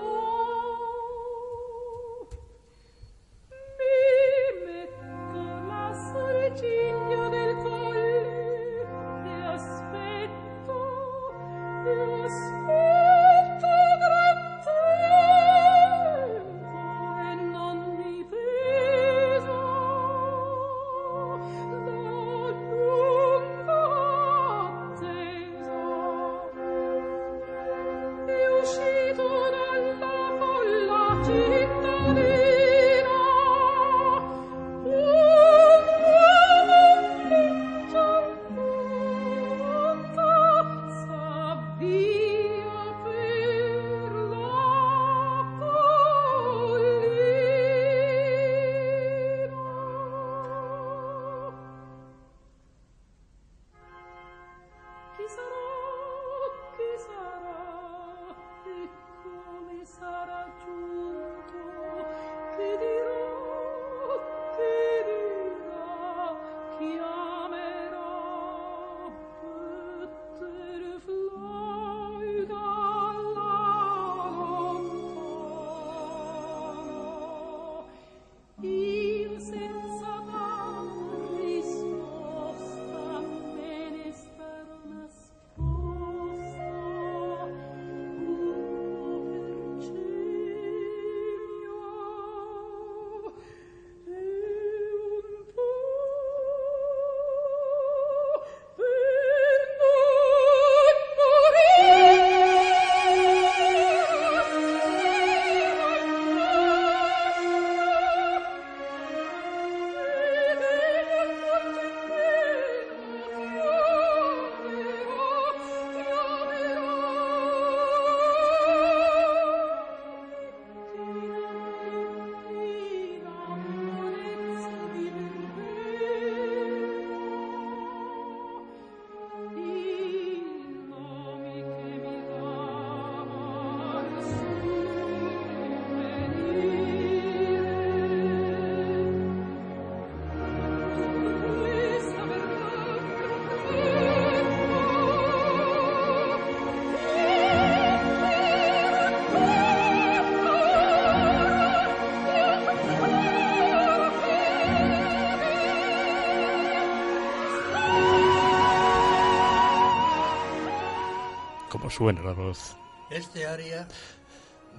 Suena la voz. Este área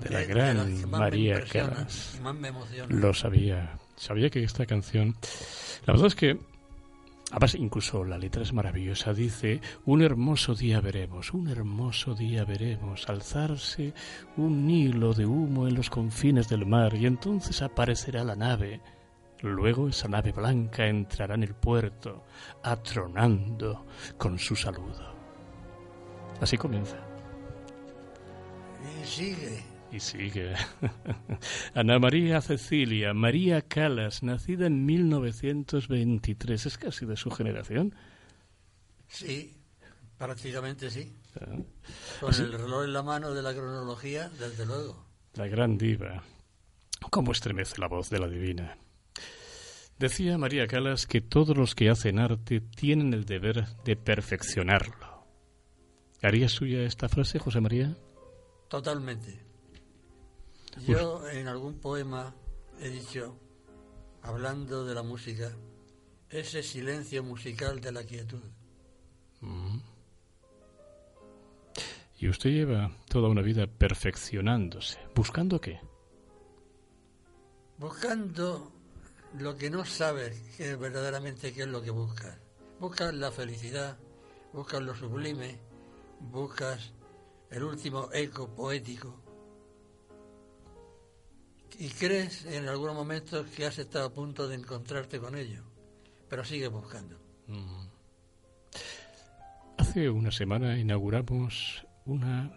de la gran María Calas. Lo sabía. Sabía que esta canción. La verdad es que. Además, incluso la letra es maravillosa. Dice: Un hermoso día veremos, un hermoso día veremos alzarse un hilo de humo en los confines del mar, y entonces aparecerá la nave. Luego esa nave blanca entrará en el puerto, atronando con su saludo. Así comienza. Y sigue y sigue. Ana María Cecilia, María Calas, nacida en 1923, ¿es casi de su generación? Sí, prácticamente sí. Ah. Con el reloj en la mano de la cronología, desde luego. La gran diva. ¿Cómo estremece la voz de la divina? Decía María Calas que todos los que hacen arte tienen el deber de perfeccionarlo. ¿Haría suya esta frase, José María? Totalmente. Yo en algún poema he dicho, hablando de la música, ese silencio musical de la quietud. Mm. Y usted lleva toda una vida perfeccionándose. ¿Buscando qué? Buscando lo que no sabes que verdaderamente qué es lo que buscas. Buscas la felicidad, buscas lo sublime, buscas el último eco poético y crees en algunos momentos que has estado a punto de encontrarte con ello, pero sigues buscando. Mm. Hace una semana inauguramos una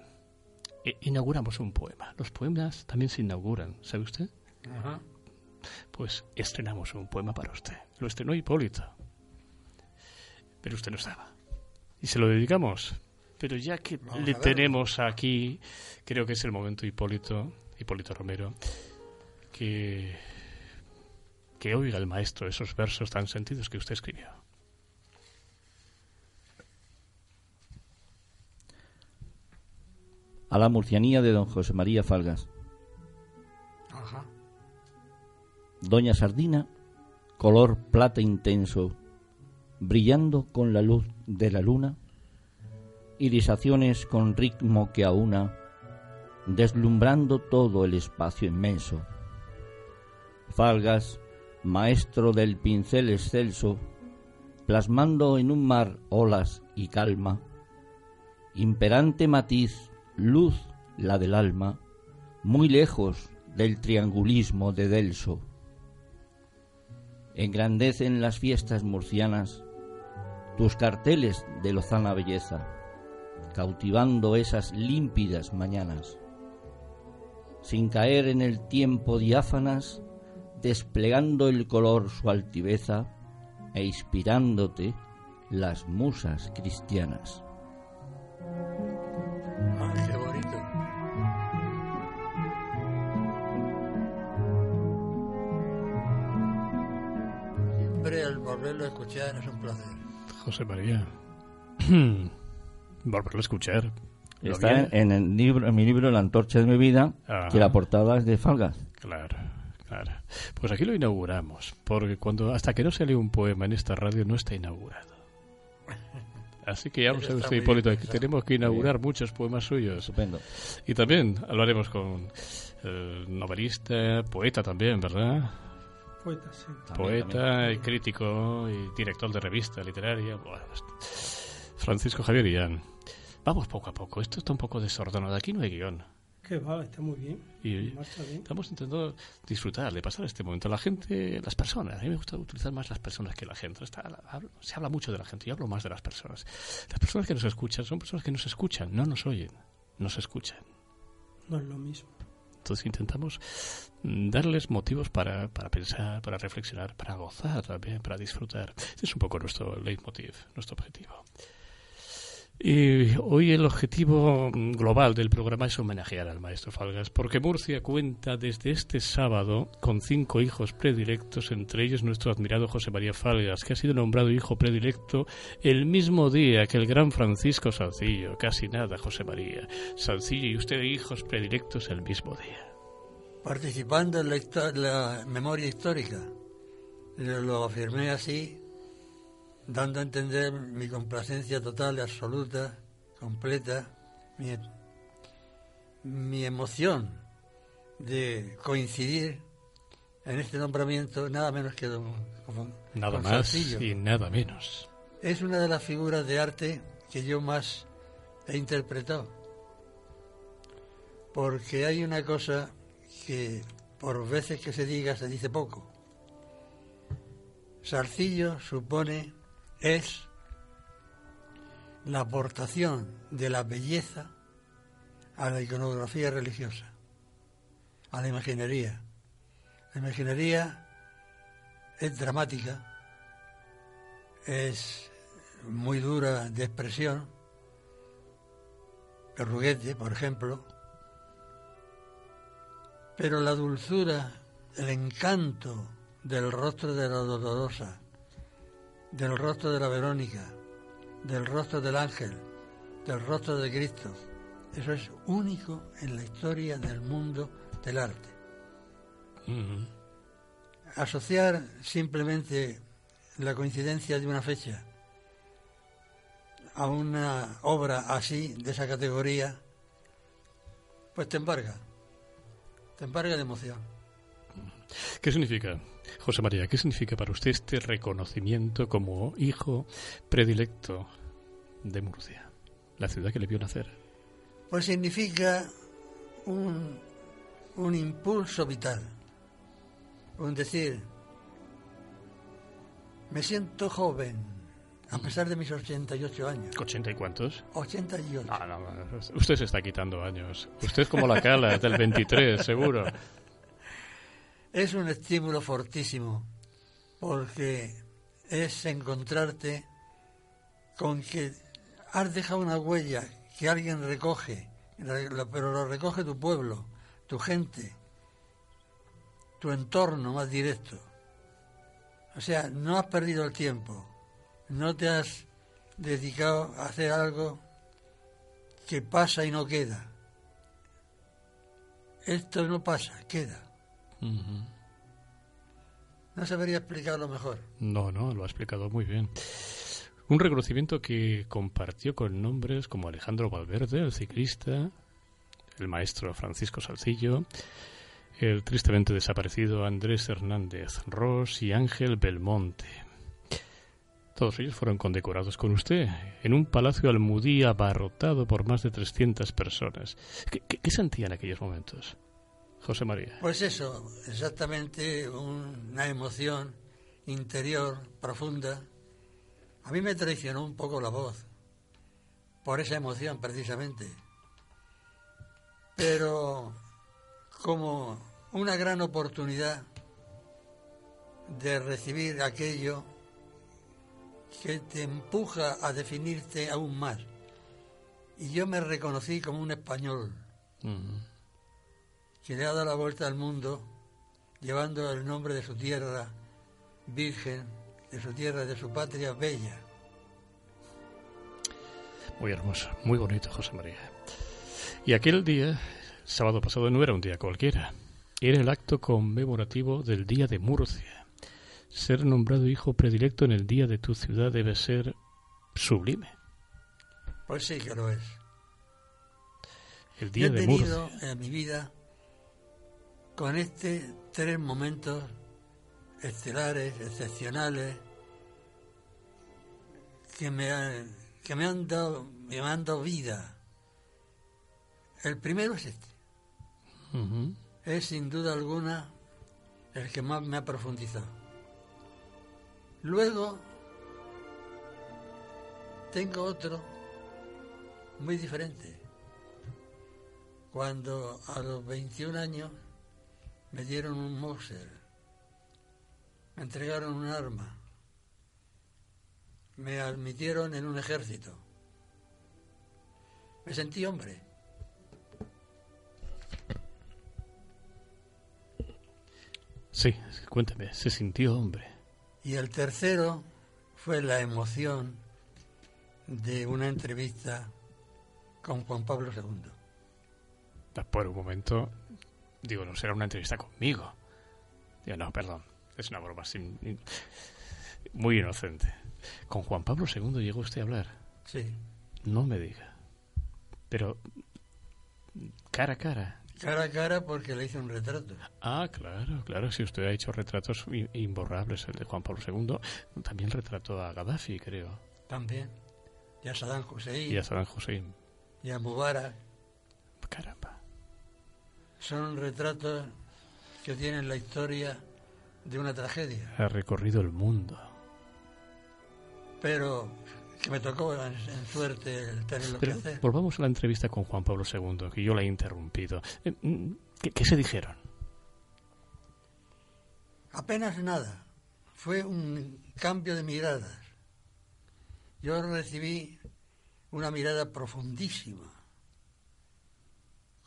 eh, inauguramos un poema. Los poemas también se inauguran, ¿sabe usted? Pues estrenamos un poema para usted. Lo estrenó Hipólito. Pero usted no estaba. Y se lo dedicamos. Pero ya que le tenemos aquí, creo que es el momento Hipólito, Hipólito Romero, que, que oiga el maestro esos versos tan sentidos que usted escribió. A la murcianía de don José María Falgas. Doña Sardina, color plata intenso, brillando con la luz de la luna, irisaciones con ritmo que aúna, deslumbrando todo el espacio inmenso Falgas, maestro del pincel excelso, plasmando en un mar olas y calma, imperante matiz, luz la del alma, muy lejos del triangulismo de Delso. Engrandecen las fiestas murcianas tus carteles de lozana belleza, cautivando esas límpidas mañanas. Sin caer en el tiempo diáfanas, desplegando el color su altiveza e inspirándote las musas cristianas. qué bonito. Siempre el volverlo a escuchar es un placer. José María, volverlo a escuchar. Está en, el libro, en mi libro La antorcha de mi vida, que la portada es de Falgas. Claro. Claro. Pues aquí lo inauguramos, porque cuando hasta que no sale un poema en esta radio no está inaugurado. Así que ya lo sabe usted, Hipólito, que tenemos que inaugurar muchos poemas suyos. Estupendo. Y también hablaremos con el novelista, poeta también, ¿verdad? Poeta, sí. Poeta y crítico y director de revista literaria. Pues, Francisco Javier Guillán. Vamos poco a poco. Esto está un poco desordenado. Aquí no hay guion. Que va, está muy bien. Y estamos intentando disfrutar de pasar este momento. La gente, las personas, a mí me gusta utilizar más las personas que la gente. se habla mucho de la gente, yo hablo más de las personas. Las personas que nos escuchan son personas que nos escuchan, no nos oyen, nos escuchan. No es lo mismo. Entonces intentamos mm, darles motivos para, para pensar, para reflexionar, para gozar también, para disfrutar. Ese es un poco nuestro leitmotiv, nuestro objetivo. Y hoy el objetivo global del programa es homenajear al maestro Falgas, porque Murcia cuenta desde este sábado con cinco hijos predilectos, entre ellos nuestro admirado José María Falgas, que ha sido nombrado hijo predilecto el mismo día que el gran Francisco Salcillo. Casi nada, José María. Salcillo y usted hijos predilectos el mismo día. Participando en la, la memoria histórica. Lo afirmé así dando a entender mi complacencia total, absoluta, completa, mi, emoción de coincidir en este nombramiento nada menos que nada más y nada menos. Es una de las figuras de arte que yo más he interpretado. Porque hay una cosa que por veces que se diga se dice poco. Sarcillo supone, es la aportación de la belleza a la iconografía religiosa, a la imaginería. La imaginería es dramática, es muy dura de expresión. El por ejemplo, pero la dulzura, el encanto del rostro de la Dolorosa, del rostro de la Verónica, del rostro del ángel, del rostro de Cristo, eso es único en la historia del mundo del arte. Asociar simplemente la coincidencia de una fecha a una obra así, de esa categoría, pues te embarga te embarga de emoción. ¿Qué significa, José María, qué significa para usted este reconocimiento como hijo predilecto de Murcia, la ciudad que le vio nacer? Pues significa un, un impulso vital, un decir, me siento joven, a pesar de mis 88 años. ¿80 y cuántos? 88. Ah, no, usted se está quitando años. Usted es como la cala del 23, seguro. Es un estímulo fortísimo, porque es encontrarte con que has dejado una huella que alguien recoge, pero lo recoge tu pueblo, tu gente, tu entorno más directo. O sea, no has perdido el tiempo no te has dedicado a hacer algo que pasa y no queda. Esto no pasa, queda. No sabría explicarlo mejor. No, no, lo ha explicado muy bien. Un reconocimiento que compartió con nombres como Alejandro Valverde, el ciclista, el maestro Francisco Salcillo, el tristemente desaparecido Andrés Hernández Ross y Ángel Belmonte. Todos ellos fueron condecorados con usted en un palacio almudí abarrotado por más de 300 personas. ¿Qué, sentían en aquellos momentos, José María? Pues eso, exactamente una emoción interior profunda. A mí me traicionó un poco la voz, por esa emoción precisamente. Pero como una gran oportunidad de recibir aquello que te empuja a definirte aún más. Y yo me reconocí como un español que le ha dado la vuelta al mundo llevando el nombre de su tierra virgen, de su tierra, de su patria bella. Muy hermoso, muy bonito, José María. Y aquel día, sábado pasado, no era un día cualquiera. Era el acto conmemorativo del Día de Murcia. Ser nombrado hijo predilecto en el día de tu ciudad debe ser sublime. Pues sí que lo es. El día Yo he tenido en mi vida con este tres momentos estelares, excepcionales, que me, que me, han dado, me han dado vida. El primero es este. Es sin duda alguna el que más me ha profundizado. Luego tengo otro muy diferente. Cuando a los 21 años me dieron un Moser, me entregaron un arma, me admitieron en un ejército. Me sentí hombre. Sí, cuénteme, se sintió hombre. Y el tercero fue la emoción de una entrevista con Juan Pablo II. Por un momento, digo, no será una entrevista conmigo. Digo, no, perdón, es una broma muy inocente. ¿Con Juan Pablo II llegó usted a hablar? Sí. No me diga. Pero cara a cara. Cara a cara porque le hice un retrato. Ah, claro, claro. Si usted ha hecho retratos imborrables, el de Juan Pablo II, también retrató a Gaddafi, creo. También. Y a Saddam Hussein. Y a Saddam Hussein. Y a Mubarak. Caramba. Son retratos que tienen la historia de una tragedia. Ha recorrido el mundo. Pero que me tocó en, suerte el tenerlo que hacer. Volvamos a la entrevista con Juan Pablo II, que yo la he interrumpido. Eh, mm, ¿Qué, se dijeron? Apenas nada. Fue un cambio de miradas. Yo recibí una mirada profundísima,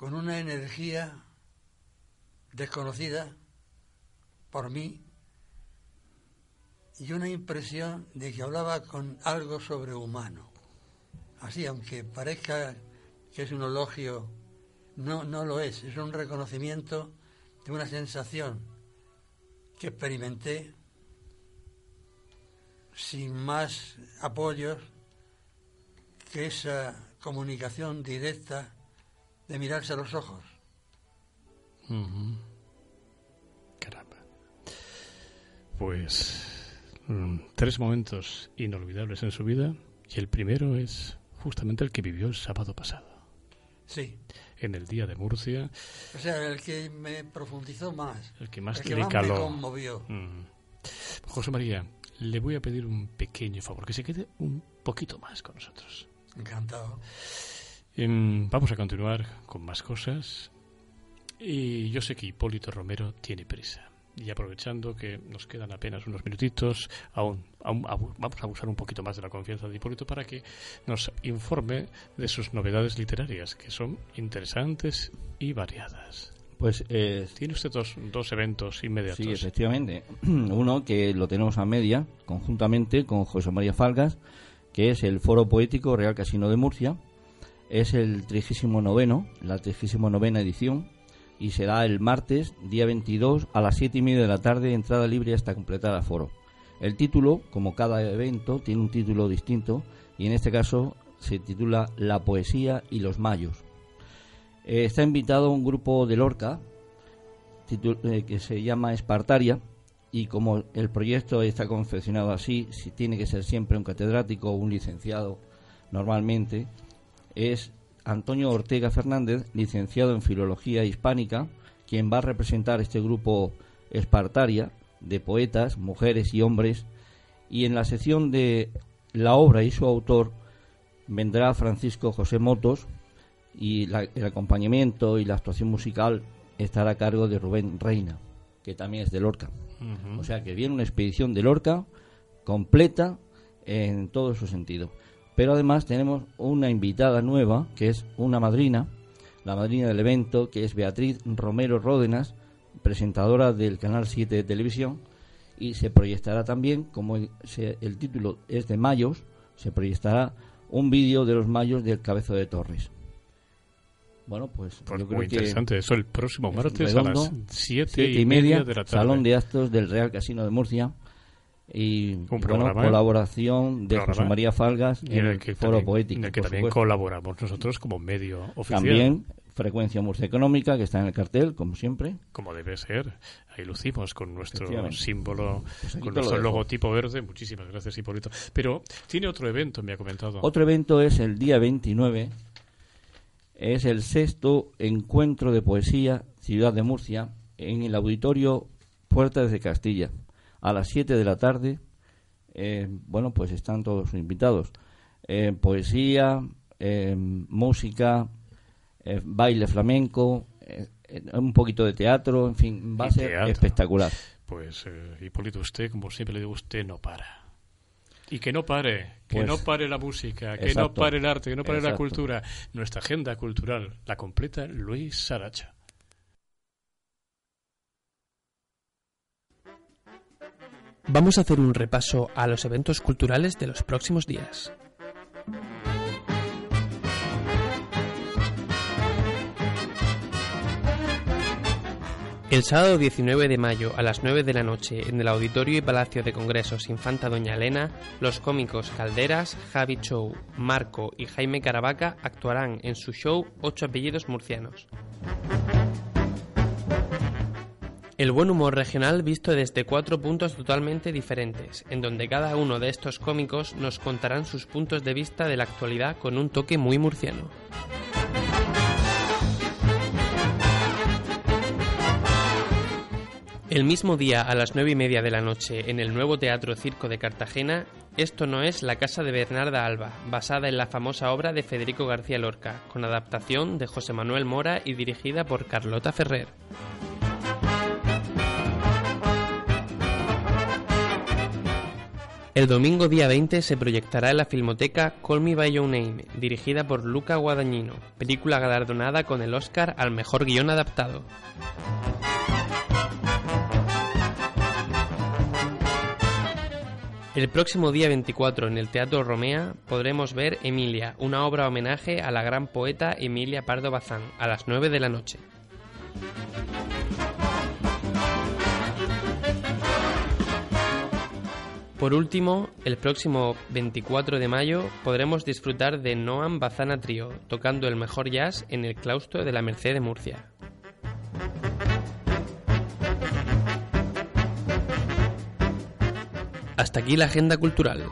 con una energía desconocida por mí y una impresión de que hablaba con algo sobrehumano. Así, aunque parezca que es un elogio, no, no lo es, es un reconocimiento de una sensación que experimenté sin más apoyos que esa comunicación directa de mirarse a los ojos. Caramba. Pues Mm, tres momentos inolvidables en su vida y el primero es justamente el que vivió el sábado pasado. Sí. En el día de Murcia. O sea, el que me profundizó más. El que más el que le más caló. Me conmovió. Mm. José María, le voy a pedir un pequeño favor, que se quede un poquito más con nosotros. Encantado. Em, vamos a continuar con más cosas. Y yo sé que Hipólito Romero tiene prisa y aprovechando que nos quedan apenas unos minutitos, aún, vamos a abusar un poquito más de la confianza de Hipólito para que nos informe de sus novedades literarias, que son interesantes y variadas. Pues eh, tiene usted dos, dos eventos inmediatos. Sí, efectivamente. Uno que lo tenemos a media, conjuntamente con José María Falgas, que es el Foro Poético Real Casino de Murcia. Es el 39, la 39 edición y será el martes, día 22, a las 7 y media de la tarde, entrada libre hasta completar el foro. El título, como cada evento, tiene un título distinto y en este caso se titula La poesía y los mayos. Eh, está invitado un grupo de Lorca eh, que se llama Espartaria y como el proyecto está confeccionado así, si tiene que ser siempre un catedrático o un licenciado normalmente, es Antonio Ortega Fernández, licenciado en Filología Hispánica, quien va a representar este grupo espartaria de poetas, mujeres y hombres, y en la sección de la obra y su autor vendrá Francisco José Motos y el acompañamiento y la actuación musical estará a cargo de Rubén Reina, que también es de Lorca. O sea que viene una expedición de Lorca completa en todo su sentido. Pero además tenemos una invitada nueva, que es una madrina, la madrina del evento, que es Beatriz Romero Ródenas, presentadora del Canal 7 de televisión, y se proyectará también, como el, título es de Mayos, se proyectará un vídeo de los Mayos del Cabezo de Torres. Bueno, pues, pues muy interesante. Eso el próximo martes a las siete, y, media, de la tarde. Salón de Actos del Real Casino de Murcia y un ¿eh? colaboración de José María Falgas y en el, Foro Poético. En el que también colaboramos nosotros como medio oficial. También Frecuencia Murcia Económica, que está en el cartel, como siempre. Como debe ser. Ahí lucimos con nuestro símbolo, pues con nuestro logotipo verde. Muchísimas gracias, Hipólito. Pero tiene otro evento, me ha comentado. Otro evento es el día 29. Es el sexto encuentro de poesía Ciudad de Murcia en el auditorio Puertas de Castilla a las 7 de la tarde. Eh, bueno, pues están todos invitados. Eh, poesía, eh, música, baile flamenco, un poquito de teatro, en fin, va a ser espectacular. Pues Hipólito, usted, como siempre le digo, usted no para. Y que no pare, que pues no pare la música, que no pare el arte, que no pare la cultura. Nuestra agenda cultural la completa Luis Saracha. Vamos a hacer un repaso a los eventos culturales de los próximos días. El sábado 19 de mayo a las 9 de la noche en el Auditorio y Palacio de Congresos Infanta Doña Elena, los cómicos Calderas, Javi Chow, Marco y Jaime Caravaca actuarán en su show Ocho apellidos murcianos. El buen humor regional visto desde cuatro puntos totalmente diferentes, en donde cada uno de estos cómicos nos contarán sus puntos de vista de la actualidad con un toque muy murciano. El mismo día, a las nueve y media de la noche, en el nuevo Teatro Circo de Cartagena, Esto no es la casa de Bernarda Alba, basada en la famosa obra de Federico García Lorca, con adaptación de José Manuel Mora y dirigida por Carlota Ferrer. El domingo día 20 se proyectará en la filmoteca Call Me By Your Name, dirigida por Luca Guadagnino, película galardonada con el Oscar al mejor guion adaptado. El próximo día 24 en el Teatro Romea podremos ver Emilia, una obra homenaje a la gran poeta Emilia Pardo Bazán, a las 9 de la noche. Por último, el próximo 24 de mayo podremos disfrutar de Noam Bazana Trio, tocando el mejor jazz en el claustro de la Merced de Murcia. Hasta aquí la agenda cultural.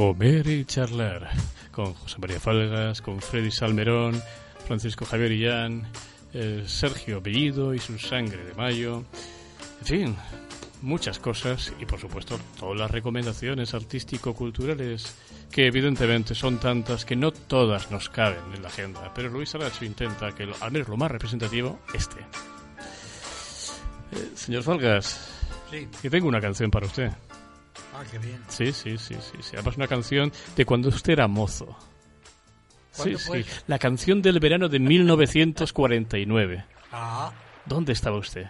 Comer y charlar con José María Falgas, con Freddy Salmerón, Francisco Javier Illán eh, Sergio Bellido y su sangre de mayo. En fin, muchas cosas y por supuesto todas las recomendaciones artístico-culturales que evidentemente son tantas que no todas nos caben en la agenda, pero Luis Aracho intenta que al menos lo más representativo esté. Eh, señor Falgas, Sí. que tengo una canción para usted. Ah, qué bien. Sí, sí, sí, sí, sí. Además una canción de cuando usted era mozo. Sí, ¿Cuándo sí. fue? La canción del verano de 1949. Ah, ¿Dónde estaba usted?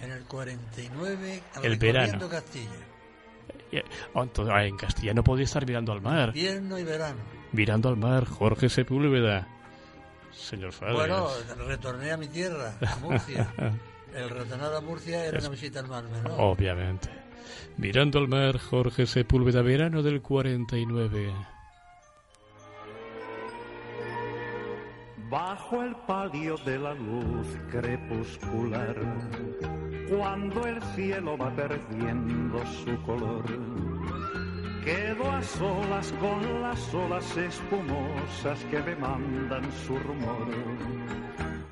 en el 49, El verano. Castilla. Eh, oh, entonces, ah, en Castilla no podía estar mirando al mar. Invierno y verano. Mirando al mar, Jorge Sepúlveda. Señor Falgas. Bueno, retorné a mi tierra, a Murcia. El retornar a Murcia era Es- una visita al mar menor. Obviamente. Mirando al mar, Jorge Sepúlveda, verano del 49. Bajo el palio de la luz crepuscular, cuando el cielo va perdiendo su color, quedo a solas con las olas espumosas que me mandan su rumor.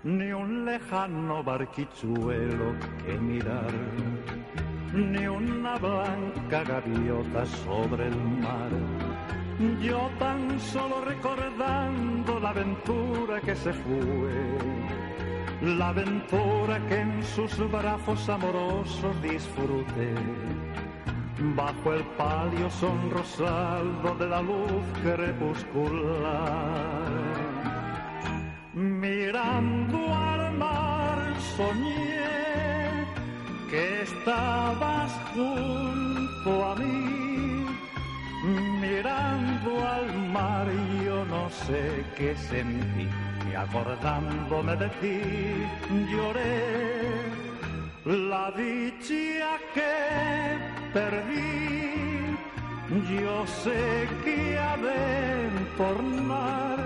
Ni un lejano barquichuelo que mirar, ni una blanca gaviota sobre el mar. Yo tan solo recordando la aventura que se fue, la aventura que en sus brazos amorosos disfruté, bajo el palio sonrosado de la luz crepuscular. Mirando al mar soñé que estabas junto a mí. Mirando al mar yo no sé qué sentí y acordándome de ti lloré la dicha que perdí. Yo sé que ha de tornar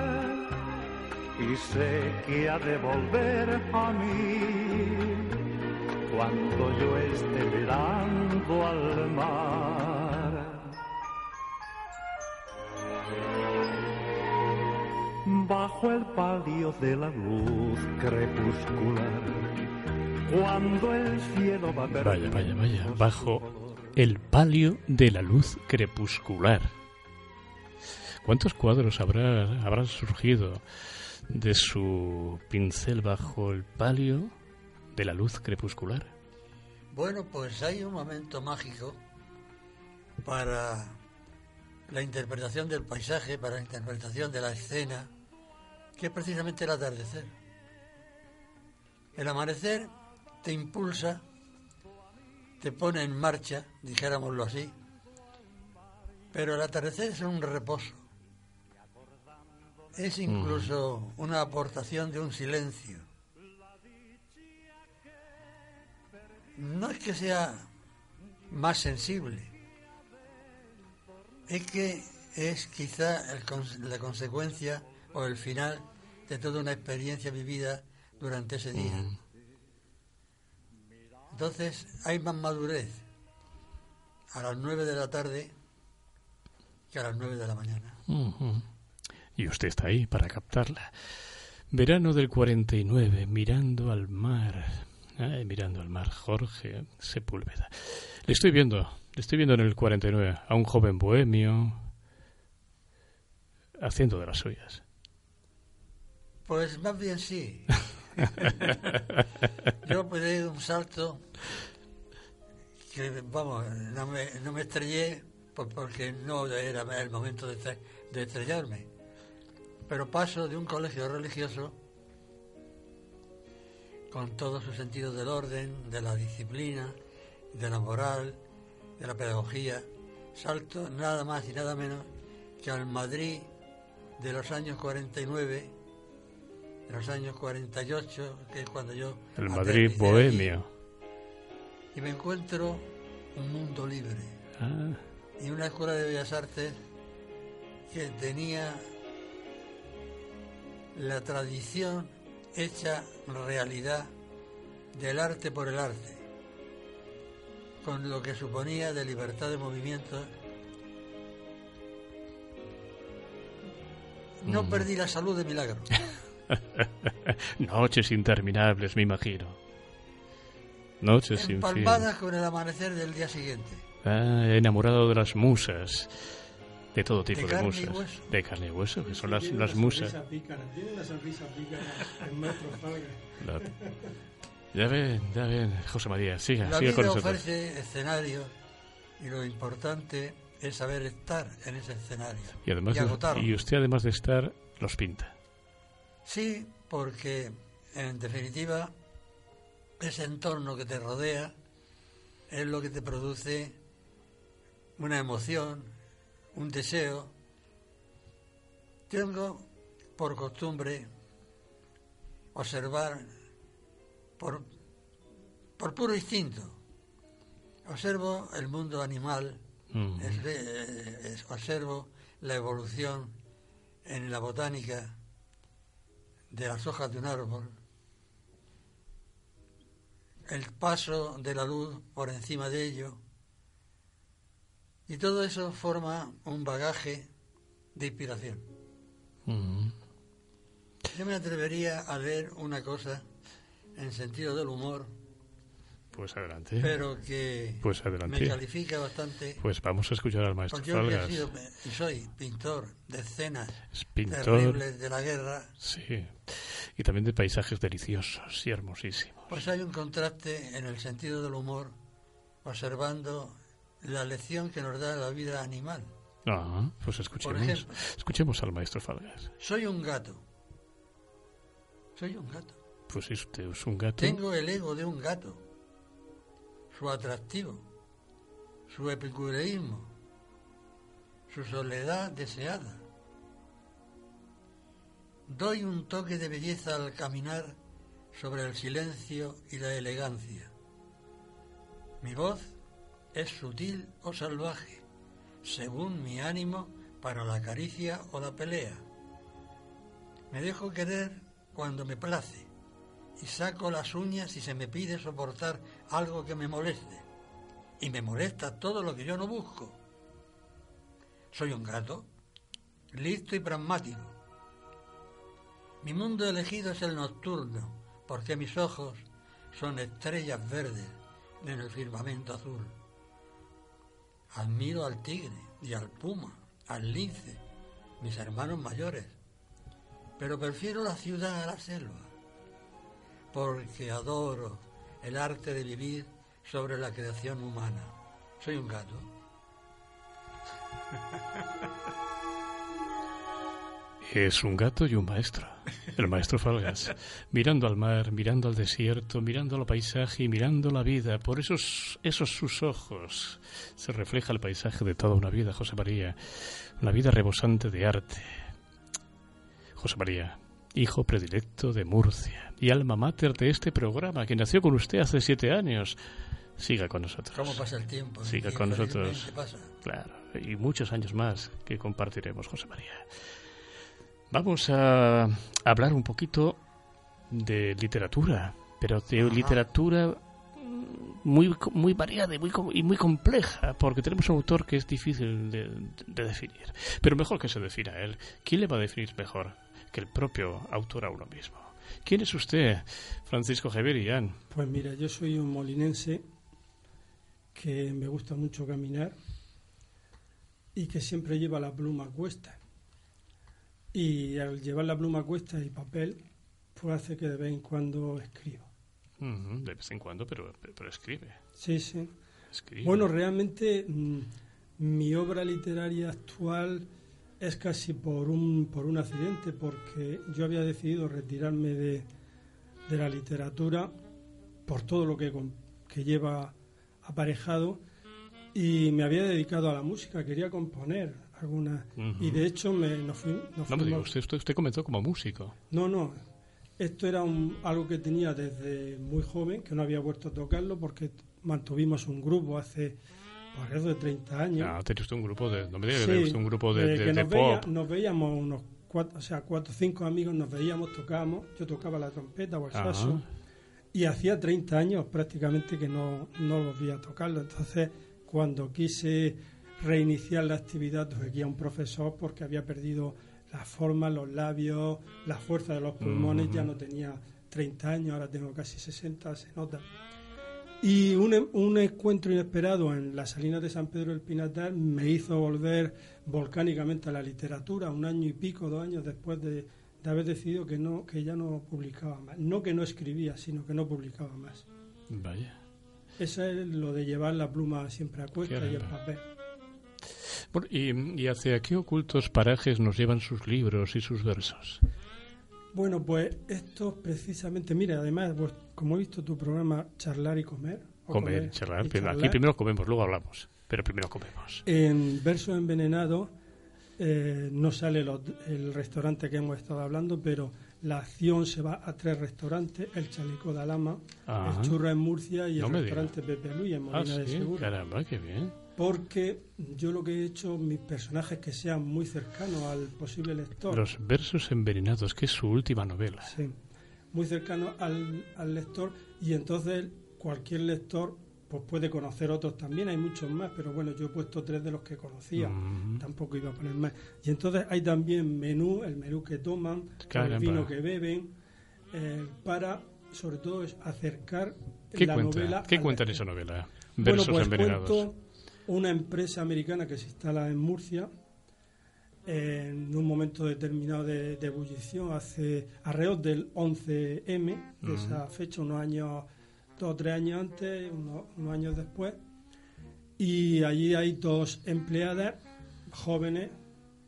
y sé que ha de volver a mí cuando yo esté mirando al mar. Bajo el palio de la luz crepuscular, cuando el cielo va Vaya, perdiendo vaya, vaya. su Bajo el palio de la luz crepuscular. ¿Cuántos cuadros habrá, habrán surgido de su pincel bajo el palio de la luz crepuscular? Bueno, pues hay un momento mágico para la interpretación del paisaje, para la interpretación de la escena, que es precisamente el atardecer. El amanecer te impulsa, te pone en marcha, dijéramoslo así, pero el atardecer es un reposo. Es incluso una aportación de un silencio. No es que sea más sensible, es que es quizá la consecuencia o el final de toda una experiencia vivida durante ese día. Entonces hay más madurez a las nueve de la tarde que a las nueve de la mañana. Y usted está ahí para captarla. Verano del 49, mirando al mar. Mirando al mar, Jorge Sepúlveda. Le estoy viendo, le estoy viendo en el 49 a un joven bohemio haciendo de las suyas. Pues más bien sí. Yo pegué un salto que, vamos, no me, no me estrellé porque no era el momento de, de estrellarme. Pero paso de un colegio religioso con todo su sentido del orden, de la disciplina, de la moral, de la pedagogía, salto nada más y nada menos que al Madrid de los años 49, de los años 48, que es cuando yo... El Madrid bohemio. Y me encuentro un mundo libre. Ah y una escuela de bellas artes que tenía la tradición hecha realidad del arte por el arte, con lo que suponía de libertad de movimiento. No mm. perdí la salud de milagro. Noches interminables, me imagino. Noches Empalmadas con el amanecer del día siguiente. Ah, enamorado de las musas. De todo tipo de, musas. De carne y hueso, que son las, las musas. Tiene una sonrisa Ya ven, ya ven, José María, siga, La siga vida con nosotros. ofrece escenario y lo importante es saber estar en ese escenario y, además y usted además de estar, los pinta. Sí, porque en definitiva ese entorno que te rodea es lo que te produce una emoción, un deseo. Tengo por costumbre observar por, por puro instinto. Observo el mundo animal, observo la evolución en la botánica de las hojas de un árbol, el paso de la luz por encima de ello, y todo eso forma un bagaje de inspiración. Mm. Yo me atrevería a leer una cosa en sentido del humor. Pues adelante. Pero que pues adelante. me califica bastante. Pues vamos a escuchar al maestro yo Falgas. Sido, y soy pintor de escenas pintor, terribles de la guerra. Sí. Y también de paisajes deliciosos y hermosísimos. Pues hay un contraste en el sentido del humor, observando la lección que nos da la vida animal. Ah, pues escuchemos, escuchemos al maestro Falgas. Soy un gato. Soy un gato. Pues usted es un gato. Tengo el ego de un gato. Su atractivo, su epicureísmo, su soledad deseada. Doy un toque de belleza al caminar sobre el silencio y la elegancia. Mi voz es sutil o salvaje, según mi ánimo para la caricia o la pelea. Me dejo querer cuando me place y saco las uñas si se me pide soportar algo que me moleste. Y me molesta todo lo que yo no busco. Soy un gato, listo y pragmático. Mi mundo elegido es el nocturno, porque mis ojos son estrellas verdes en el firmamento azul. Admiro al tigre y al puma, al lince, mis hermanos mayores, pero prefiero la ciudad a la selva, porque adoro el arte de vivir sobre la creación humana. Soy un gato. Es un gato y un maestro, el maestro Falgas, mirando al mar, mirando al desierto, mirando al paisaje y mirando la vida. Por esos, esos sus ojos se refleja el paisaje de toda una vida, José María, una vida rebosante de arte. José María, hijo predilecto de Murcia y alma mater de este programa que nació con usted hace siete años. Siga con nosotros. ¿Cómo pasa el tiempo? Siga con nosotros. Claro, y muchos años más que compartiremos, José María. Vamos a hablar un poquito de literatura, pero de literatura muy, muy variada y muy, y muy compleja, porque tenemos un autor que es difícil de, definir. Pero mejor que se defina él. ¿Quién le va a definir mejor que el propio autor a uno mismo? ¿Quién es usted, Francisco Javier Pues mira, yo soy un molinense que me gusta mucho caminar y que siempre lleva la pluma a cuesta. Y al llevar la pluma a cuesta y papel, pues hace que de vez en cuando escriba. de vez en cuando, pero, pero, escribe. Sí, sí. Bueno, realmente mm, mi obra literaria actual es casi por un, por un accidente, porque yo había decidido retirarme de, de la literatura por todo lo que, que lleva aparejado y me había dedicado a la música, quería componer, alguna. Y de hecho me nos fui, no me digo, usted, usted, comenzó como músico. No no. Esto era un, algo que tenía desde muy joven que no había vuelto a tocarlo porque mantuvimos un grupo hace por de 30 años. Ah tenía usted un grupo de no me diga que usted un grupo de, de, nos, pop. nos veíamos unos cuatro o sea cuatro cinco amigos nos veíamos tocábamos. Yo tocaba la trompeta o el saxo. Y hacía 30 años prácticamente que no no volvía a tocarlo. Entonces cuando quise reiniciar la actividad tuve a un profesor porque había perdido la forma, los labios, la fuerza de los pulmones, ya no tenía 30 años, ahora tengo casi 60, se nota. Y un, un, encuentro inesperado en las salinas de San Pedro del Pinatar me hizo volver volcánicamente a la literatura, un año y pico, dos años después de, de, haber decidido que, no, que ya no publicaba más. No que no escribía, sino que no publicaba más. Vaya. Eso es lo de llevar la pluma siempre a cuesta y el papel y, hacia qué ocultos parajes nos llevan sus libros y sus versos? Bueno, pues esto precisamente, mira, además, pues, como he visto tu programa Charlar y Comer. comer, charlar, aquí primero comemos, luego hablamos, pero primero comemos. En Verso Envenenado eh, no sale el restaurante que hemos estado hablando, pero la acción se va a tres restaurantes, el Chaleco de Alama, el Churra en Murcia y el restaurante Pepe Luis en Molina ah, de Segura. Caramba, qué bien porque yo lo que he hecho, mis personajes que sean muy cercanos al posible lector. Los versos envenenados, que es su última novela. Sí, muy cercanos al, al lector y entonces cualquier lector pues puede conocer otros también, hay muchos más, pero bueno, yo he puesto tres de los que conocía, mm. tampoco iba a poner más. Y entonces hay también menú, el menú que toman, el vino que beben, eh, para sobre todo es acercar la novela. ¿Qué cuenta en esa novela? Versos bueno, pues envenenados una empresa americana que se instala en Murcia en un momento determinado de, ebullición, hace alrededor del 11M, de esa fecha, unos años, dos o tres años antes, unos, años después, y allí hay dos empleadas jóvenes,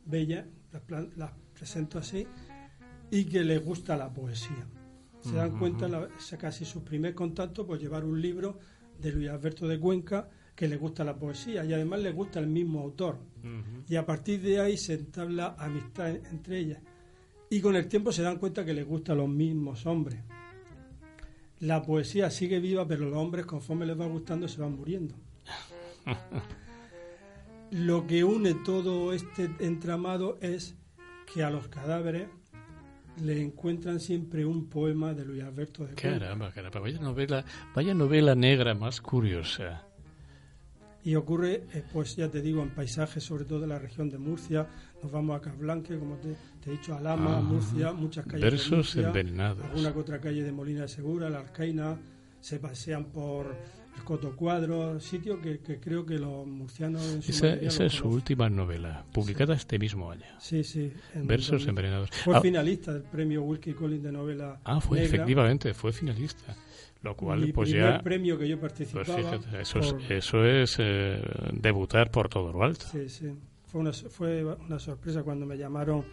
bellas, las, presento así, y que les gusta la poesía. Se dan cuenta, la, casi su primer contacto, pues llevar un libro de Luis Alberto de Cuenca, que le gusta la poesía y además le gusta el mismo autor. Y a partir de ahí se entabla amistad entre ellas. Y con el tiempo se dan cuenta que les gustan los mismos hombres. La poesía sigue viva, pero los hombres, conforme les va gustando, se van muriendo. Lo que une todo este entramado es que a los cadáveres le encuentran siempre un poema de Luis Alberto de Caramba, caramba, vaya novela, vaya novela negra más curiosa. Y ocurre, eh, pues ya te digo, en paisajes, sobre todo de la región de Murcia. Nos vamos a Casblanque, como te, he dicho, Alama, Murcia, muchas calles Versos de Murcia, envenenados. Alguna que otra calle de Molina de Segura, la Alcaina. Se pasean por el Coto Cuadro, sitio que, creo que los murcianos... En su esa, esa es su última novela, publicada este mismo año. Sí, sí. Versos envenenados. Fue ah. finalista del premio Wilkie Collins de novela. Ah, fue, efectivamente, fue finalista. Lo cual, pues ya. premio que yo participaba. Pues fíjate, eso es, eso es eh, debutar por todo lo alto. Sí, sí. fue una, fue una sorpresa cuando me llamaron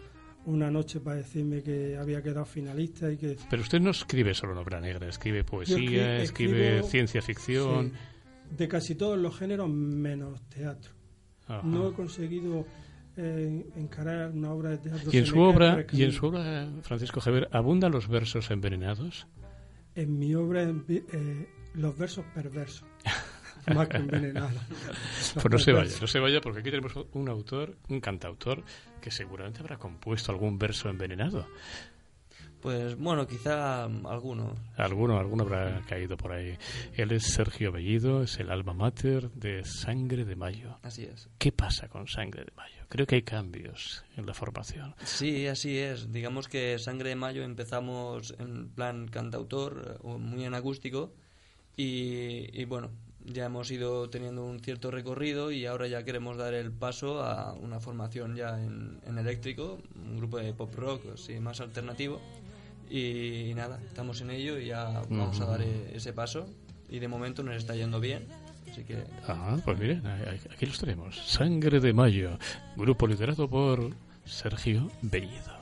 una noche para decirme que había quedado finalista y que... Pero usted no escribe solo novela negra, escribe poesía, escribe ciencia ficción... de casi todos los géneros menos teatro. No he conseguido eh, encarar una obra de teatro. ¿Y en, su obra, ¿Y en su obra, Francisco Javier, abundan los versos envenenados? En mi obra, eh, los versos perversos. más que envenenados. pues no se vaya, no se vaya, porque aquí tenemos un autor, un cantautor, que seguramente habrá compuesto algún verso envenenado. Pues bueno, quizá alguno. Alguno, alguno habrá caído por ahí. Él es Sergio Bellido, es el alma mater de Sangre de Mayo. Así es. ¿Qué pasa con Sangre de Mayo? Creo que hay cambios en la formación. Sí, así es. Digamos que Sangre de Mayo empezamos en plan cantautor, eh, muy en acústico, y, bueno, ya hemos ido teniendo un cierto recorrido y ahora ya queremos dar el paso a una formación ya en, en eléctrico, un grupo de pop rock así más alternativo y, nada, estamos en ello y ya vamos a dar e-, ese paso. Y de momento nos está yendo bien. Así que... Ah, pues miren, aquí los tenemos. Sangre de Mayo, grupo liderado por Sergio Bellido.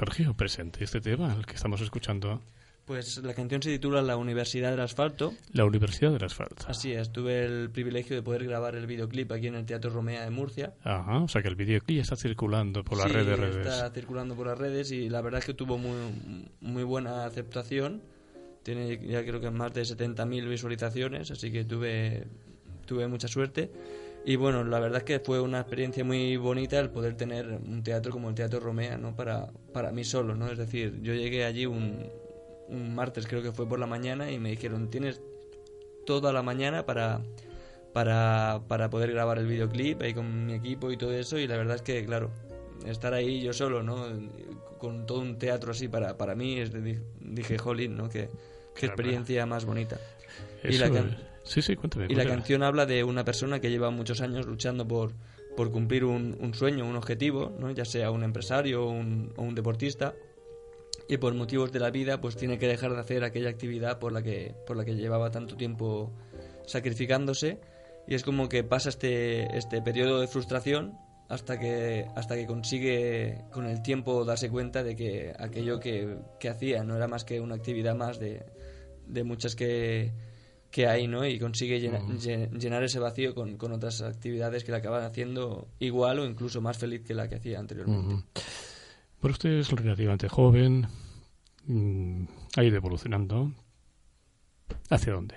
Sergio, presente este tema, el que estamos escuchando. Pues la canción se titula La Universidad del Asfalto. La Universidad del Asfalto. Así es, tuve el privilegio de poder grabar el videoclip aquí en el Teatro Romea de Murcia. Ajá, o sea que el videoclip está circulando por las redes, redes. está circulando por las redes y la verdad es que tuvo muy, muy buena aceptación. Tiene ya creo que más de 70.000 visualizaciones, así que tuve, tuve mucha suerte. Y bueno, la verdad es que fue una experiencia muy bonita el poder tener un teatro como el Teatro Romea, ¿no? Para, para mí solo, ¿no? Es decir, yo llegué allí un, un martes, creo que fue por la mañana, y me dijeron, tienes toda la mañana para, para, para poder grabar el videoclip ahí con mi equipo y todo eso, y la verdad es que, claro, estar ahí yo solo, ¿no? Con todo un teatro así para, para mí, es dije, jolín, ¿no? Qué, qué experiencia más bonita. y la, Sí, sí, cuéntame. Y la canción habla de una persona que lleva muchos años luchando por, por cumplir un, un sueño, un objetivo, ¿no? ya sea un empresario o un, o un deportista, y por motivos de la vida pues tiene que dejar de hacer aquella actividad por la que, por la que llevaba tanto tiempo sacrificándose y es como que pasa este, este periodo de frustración hasta que, hasta que consigue con el tiempo darse cuenta de que aquello que, que hacía no era más que una actividad más de, de muchas que, que hay, ¿no? Y consigue llenar, ese vacío con, con, otras actividades que le acaban haciendo igual o incluso más feliz que la que hacía anteriormente. Bueno, usted es relativamente joven, mm, ha ido evolucionando. ¿Hacia dónde?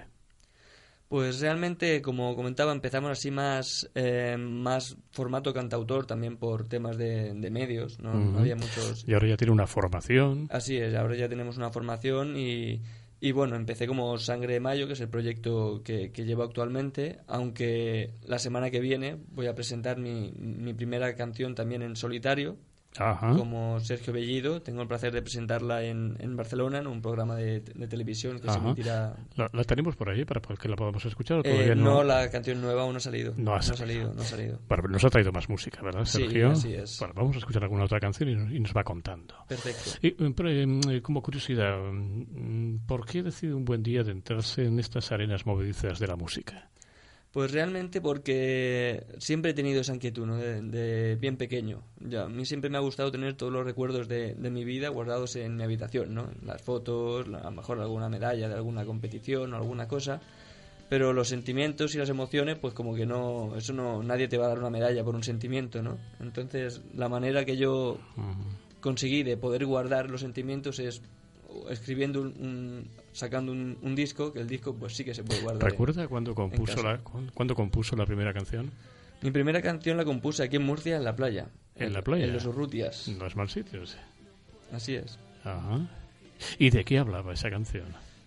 Pues realmente, como comentaba, empezamos así más, eh, más formato cantautor, también por temas de, medios, ¿no? no había muchos... Y ahora ya tiene una formación. Así es, ahora ya tenemos una formación y y bueno, empecé como Sangre de Mayo, que es el proyecto que, que llevo actualmente, aunque la semana que viene voy a presentar mi, mi primera canción también en solitario, como Sergio Bellido. Tengo el placer de presentarla en, en Barcelona, en un programa de, de televisión que se emitirá. ¿La, tenemos por ahí para que la podamos escuchar? Eh, no? la canción nueva aún no ha salido. No ha, salido. no ha salido. Bueno, nos ha traído más música, ¿verdad, Sergio? Sí, así es. Bueno, vamos a escuchar alguna otra canción y, nos va contando. Perfecto. Y, eh, como curiosidad, mm, ¿por qué decide un buen día de entrarse en estas arenas movedizas de la música? Pues realmente porque siempre he tenido esa inquietud, ¿no? De, de bien pequeño. Ya, a mí siempre me ha gustado tener todos los recuerdos de, de mi vida guardados en mi habitación, ¿no? Las fotos, a lo mejor alguna medalla de alguna competición o alguna cosa. Pero los sentimientos y las emociones, pues como que no... Eso no... Nadie te va a dar una medalla por un sentimiento, ¿no? Entonces, la manera que yo conseguí de poder guardar los sentimientos es escribiendo un, un- sacando un, un disco que el disco pues sí que se puede guardar ¿Recuerda cuando compuso, la, cuándo- cuándo compuso la primera canción? mi primera canción la compuse aquí en Murcia en la playa ¿En la playa? en los Urrutias No es mal sitio, sí. así es Ajá. ¿Y de qué hablaba esa canción?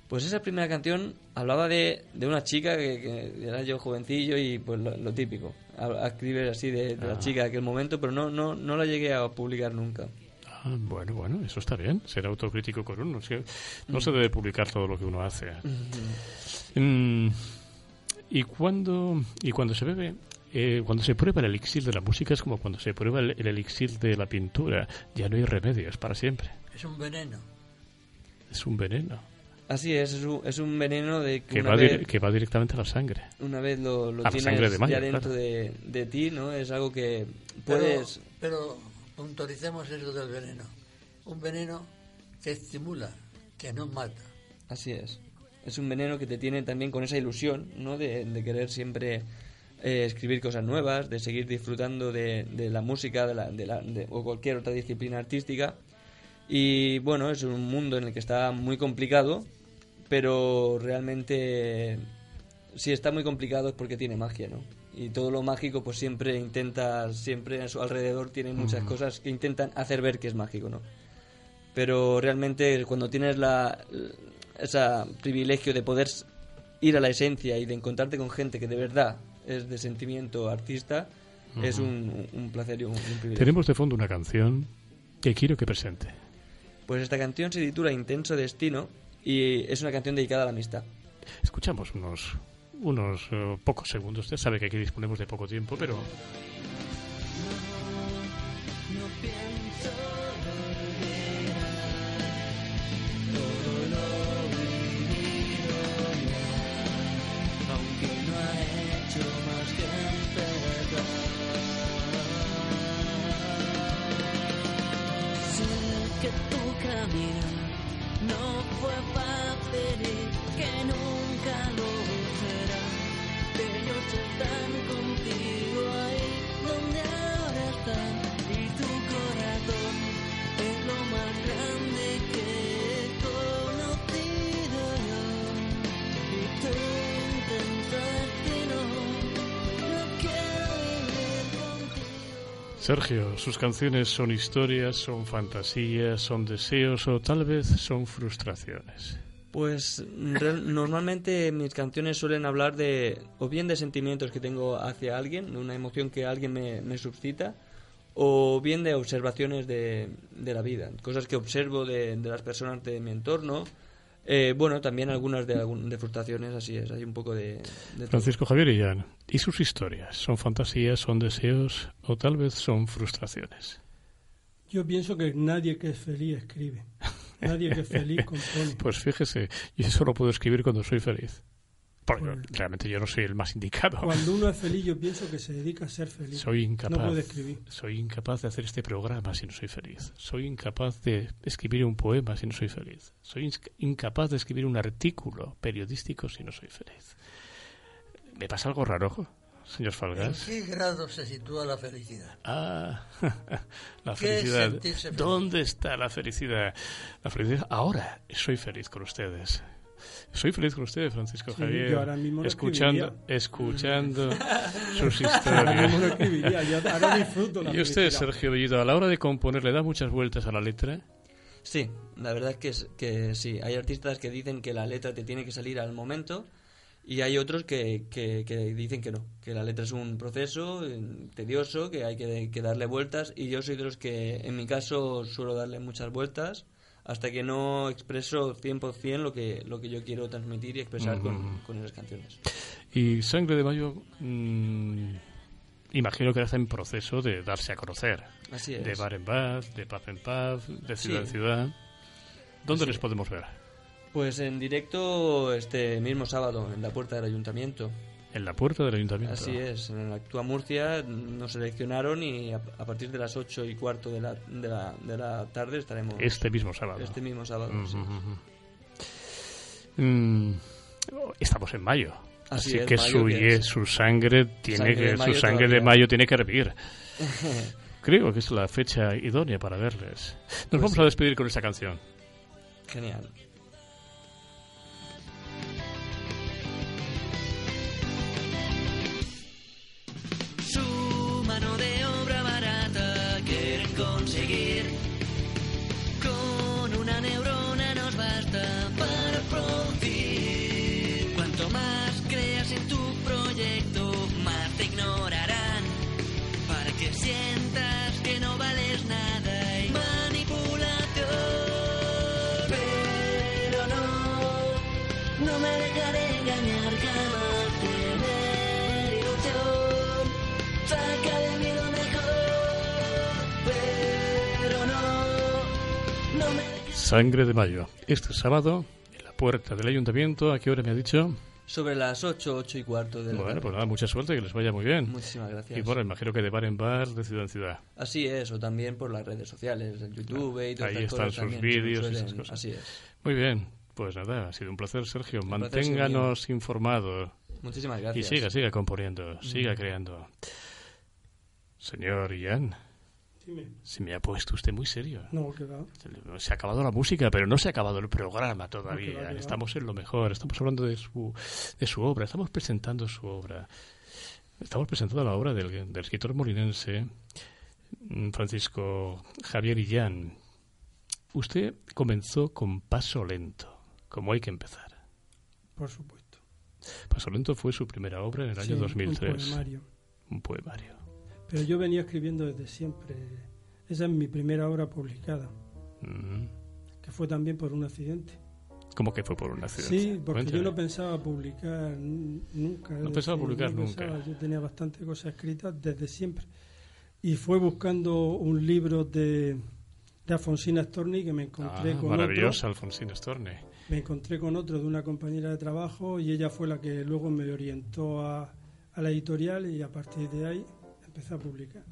pues esa primera canción hablaba de, de una chica que, que era yo jovencillo y pues lo, lo típico escribir así de, de Ah. la chica de aquel momento pero no no no la llegué a publicar nunca Ah, bueno, bueno, eso está bien. Ser autocrítico con uno. sí. No se debe publicar todo lo que uno hace. Mm, ¿Y cuando, y cuando se bebe, eh, cuando se prueba el elixir de la música es como cuando se prueba el, el elixir de la pintura. Ya no hay remedios para siempre. Es un veneno. Es un veneno así es es un, es un veneno de que que una va, vez, dir- que va directamente a la sangre. una vez lo, lo tienes sangre de Mayo, ya dentro claro. de, de ti no es algo que Pero, puedes pero puntualicemos eso del veneno. Un veneno que estimula, que no mata. Así es. Es un veneno que te tiene también con esa ilusión, ¿no? De, de querer siempre eh, escribir cosas nuevas, de seguir disfrutando de, de la música de la, de la- o cualquier otra disciplina artística. Y bueno, es un mundo en el que está muy complicado, pero realmente si está muy complicado es porque tiene magia, ¿no? Y todo lo mágico pues siempre intenta, siempre a su alrededor tiene muchas cosas que intentan hacer ver que es mágico, ¿no? pero realmente cuando tienes la ese privilegio de poder ir a la esencia y de encontrarte con gente que de verdad es de sentimiento artista es un, un placer y un, un privilegio. Tenemos de fondo una canción que quiero que presente. Pues esta canción se titula Intenso Destino y es una canción dedicada a la amistad. Escuchamos unos, unos eh, pocos segundos. Usted sabe que aquí disponemos de poco tiempo, pero Sergio, sus canciones son historias, son fantasías, son deseos o tal vez son frustraciones. Pues normalmente mis canciones suelen hablar de o bien de sentimientos que tengo hacia alguien, de una emoción que alguien me, suscita, o bien de observaciones de, de la vida, cosas que observo de las personas de mi entorno. Eh, bueno, también algunas de, algún- de frustraciones, así es, hay un poco de... de todo. Francisco Javier Illán, ¿y sus historias? ¿Son fantasías, son deseos o tal vez son frustraciones? Yo pienso que nadie que es feliz escribe. Nadie que es feliz compone. Pues fíjese, yo solo puedo escribir cuando soy feliz. Porque Pues- realmente yo no soy el más indicado. Cuando uno es feliz, yo pienso que se dedica a ser feliz. Soy incapaz. No puede escribir. Soy incapaz de hacer este programa si no soy feliz. Soy incapaz de escribir un poema si no soy feliz. Soy incapaz de escribir un artículo periodístico si no soy feliz. ¿Me pasa algo raro, señor ¿En Falgas? qué grado se sitúa la felicidad? Ah, la ¿Qué es felicidad. feliz? ¿Dónde está la felicidad? La felicidad. Ahora soy feliz con ustedes. Soy feliz con ustedes, Francisco Sí, Javier. yo ahora mismo no escuchando, escuchando sus Ahora mismo no historias. escribiría, yo ahora disfruto la ¿Y usted, felicidad. Sergio Bellito, a la hora de componer, le da muchas vueltas a la letra? Sí, la verdad es que, es- que sí. Hay artistas que dicen que la letra te tiene que salir al momento y hay otros que, que, que dicen que no, que la letra es un proceso eh, tedioso, que hay que, que darle vueltas y yo soy de los que en mi caso suelo darle muchas vueltas hasta que no expreso 100% lo que, lo que yo quiero transmitir y expresar con, con esas canciones. Y Sangre de Mayo, mm, imagino que está en proceso de darse a conocer. Así es. De bar en bar, de paz en paz, de ciudad en ciudad. ¿Dónde Así les es. podemos ver? Pues en directo este mismo sábado en la puerta del ayuntamiento. En la puerta del ayuntamiento. Así es, en el Actúa Murcia nos seleccionaron y a, a partir de las ocho y cuarto de la, de la, de la tarde estaremos. Este mismo sábado. Este mismo sábado, Ujú, sí. ujú. Mm, estamos en mayo. Así Así, es, que, mayo su, que su sangre tiene Sangre de que mayo su sangre de mayo tiene que hervir. Creo que es la fecha idónea para verles. Nos Pues vamos sí. a despedir con esta canción. Genial. Sangre de mayo. Este sábado, en la puerta del ayuntamiento, ¿a qué hora me ha dicho? Sobre las ocho, ocho y cuarto de la Bueno, tarde. pues nada, mucha suerte, que les vaya muy bien. Muchísimas gracias. Y bueno, imagino que de bar en bar, de ciudad en ciudad. Así es, o también por las redes sociales, el YouTube y todas Ahí están cosas sus vídeos y esas cosas. Así es. Muy bien, pues nada, ha sido un placer, Sergio. placer es Manténganos informados. Muchísimas Y gracias. siga, siga componiendo, siga Mm. creando. Señor Ian, Dime. se me ha puesto usted muy serio. No, que va. Se ha acabado la música, pero no se ha acabado el programa No, todavía. que va, que va. Estamos en lo mejor, estamos hablando de su, de su obra, estamos presentando su obra. Estamos presentando la obra del, del escritor molinense mm, Francisco Javier Illán. Usted comenzó con Paso Lento, como hay que empezar. Por supuesto. Paso Lento fue su primera obra en el año Sí, 2003. Un poemario. Un poemario. Pero yo venía escribiendo desde siempre. Esa es mi primera obra publicada, Mm. que fue también por un accidente. ¿Cómo que fue por un accidente? Sí, porque yo no pensaba publicar nunca. No pensaba publicar no nunca. pensaba, Yo tenía bastante cosas escritas desde siempre. Y fue buscando un libro de, de Alfonsina Storni que me encontré Ah, con maravillosa, otro. Alfonsina Storni. Me encontré con otro de una compañera de trabajo y ella fue la que luego me orientó a, a la editorial y a partir de ahí empecé a publicar.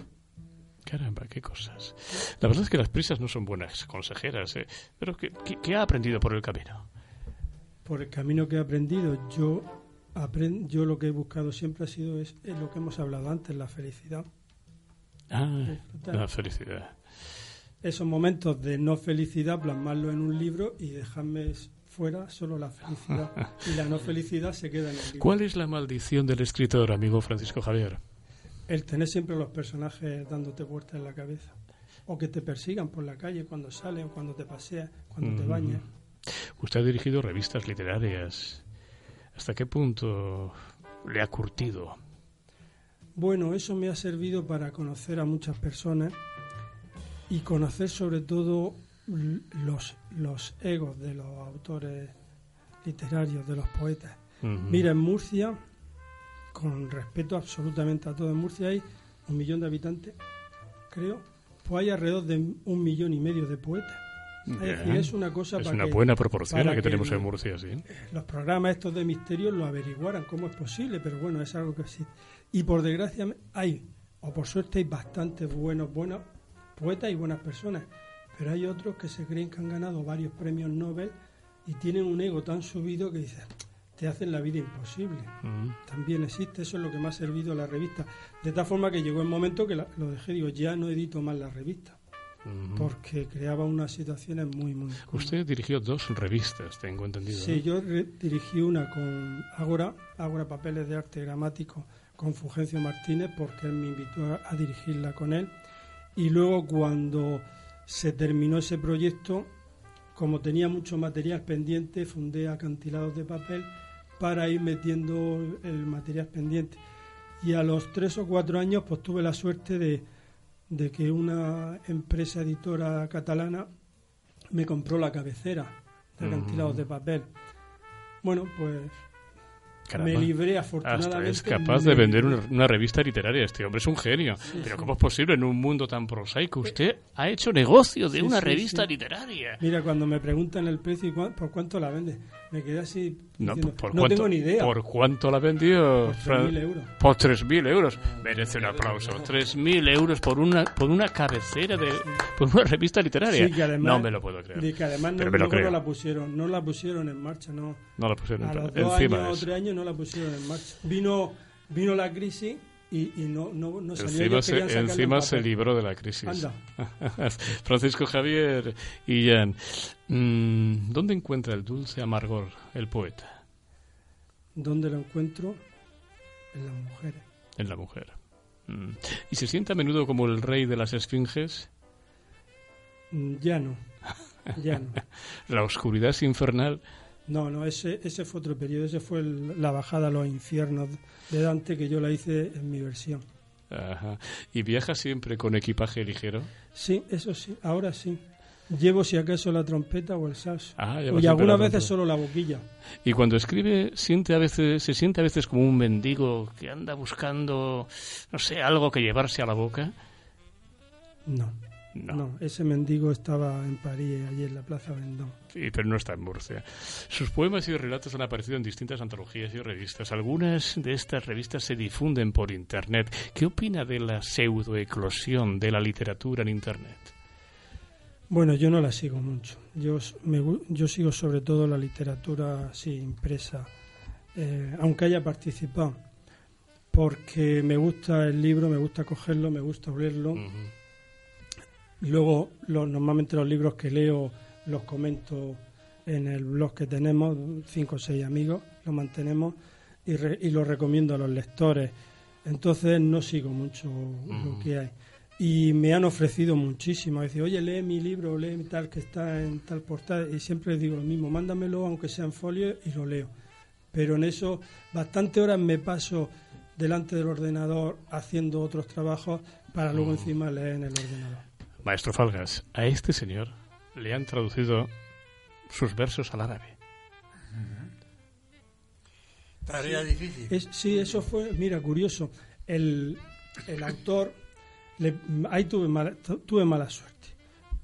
Caramba, qué cosas. La verdad es que las prisas no son buenas consejeras, ¿eh? Pero ¿qué, qué, qué ha aprendido por el camino? Por el camino que he aprendido, yo, apren- yo lo que he buscado siempre ha sido es, es lo que hemos hablado antes, la felicidad. Ah, Disfrutar. la felicidad. Esos momentos de no felicidad, plasmarlo en un libro y dejarme fuera solo la felicidad. y la no felicidad se queda en el libro. ¿Cuál es la maldición del escritor, amigo Francisco Javier? El tener siempre los personajes dándote vueltas en la cabeza. O que te persigan por la calle cuando sales o cuando te paseas, cuando te bañas. Usted ha dirigido revistas literarias. ¿Hasta qué punto le ha curtido? Bueno, eso me ha servido para conocer a muchas personas y conocer sobre todo los, los egos de los autores literarios, de los poetas. Mira, en Murcia, con respeto absolutamente a todo, en Murcia hay un millón de habitantes, creo, pues hay alrededor de un millón y medio de poetas. Es Bien. decir, es una cosa Es para una que- buena proporción la que tenemos en Murcia, sí. los programas estos de misterios lo averiguaran cómo es posible, pero bueno, es algo que existe. Y por desgracia hay, o por suerte hay bastantes buenos, buenos poetas y buenas personas, pero hay otros que se creen que han ganado varios premios Nobel y tienen un ego tan subido que dices, te hacen la vida imposible. También existe, eso es lo que me ha servido a la revista. De tal forma que llegó el momento que la- lo dejé, digo, ya no edito más la revista, porque creaba unas situaciones muy, muy... Usted dirigió dos revistas, tengo entendido. Sí, ¿no? yo dirigí una con Ágora, Ágora Papeles de Arte Gramático, con Fulgencio Martínez, porque él me invitó a, a dirigirla con él. Y luego cuando se terminó ese proyecto, como tenía mucho material pendiente, fundé acantilados de papel para ir metiendo el material pendiente. Y a los tres o cuatro años, pues tuve la suerte de, de que una empresa editora catalana me compró la cabecera de acantilados Mm. de papel. Bueno, pues me libré Hasta afortunadamente. es capaz de vender una, una revista literaria. Este hombre es un genio. Pero ¿cómo es posible en un mundo tan prosaico? Usted ha hecho negocio de Sí, una sí, revista sí. literaria. Mira, cuando me preguntan el precio y por cuánto la vende, me quedé así. No, diciendo, por no cuánto, tengo ni idea. ¿Por cuánto la vendió? Por Fran? 3.000 euros. Por 3.000 euros. Merece un aplauso. 3.000 euros por una, por una cabecera de por una revista literaria. Sí, que además, no me lo puedo creer. que además no, me lo creo. la pusieron, no la pusieron en marcha, no. No la pusieron en- dos encima años de o eso. tres años no la pusieron en marcha. Vino, vino la crisis y, y no, no, no salió. Encima, se, encima se libró de la crisis. Anda. Francisco Javier y Jan, mm, ¿dónde encuentra el dulce amargor el poeta? ¿Dónde lo encuentro? En las mujeres. En la mujer. Mm. ¿Y se siente a menudo como el rey de las esfinges? Mm, Ya no. Ya no. La oscuridad es infernal. No, no, ese, ese fue otro periodo. Ese fue el- la bajada a los infiernos de Dante que yo la hice en mi versión. Ajá. ¿Y viaja siempre con equipaje ligero? Sí, eso sí, ahora sí. Llevo si acaso la trompeta o el sax. Ah, y algunas veces solo la boquilla. Y cuando escribe, siente a veces, se siente a veces como un mendigo que anda buscando, no sé, algo que llevarse a la boca. No, No. no, ese mendigo estaba en París, allí en la Plaza Vendôme. Sí, pero no está en Murcia. Sus poemas y relatos han aparecido en distintas antologías y revistas. Algunas de estas revistas se difunden por Internet. ¿Qué opina de la pseudoeclosión de la literatura en Internet? Bueno, yo no la sigo mucho. Yo, me yo sigo sobre todo la literatura así impresa, eh, aunque haya participado, porque me gusta el libro, me gusta cogerlo, me gusta olerlo. Luego, lo- normalmente los libros que leo los comento en el blog que tenemos, cinco o seis amigos, lo mantenemos y, re- y lo recomiendo a los lectores. Entonces no sigo mucho lo que hay. Y me han ofrecido muchísimo. Decir, oye, lee mi libro, lee tal que está en tal portal. Y siempre les digo lo mismo, mándamelo aunque sea en folio y lo leo. Pero en eso, bastante horas me paso delante del ordenador haciendo otros trabajos para luego Mm. encima leer en el ordenador. Maestro Falgas, a este señor le han traducido sus versos al árabe. Tarea Sí. difícil. Es- sí, eso fue, mira, curioso. El, el autor, le- ahí tuve mala, tu- tuve mala suerte,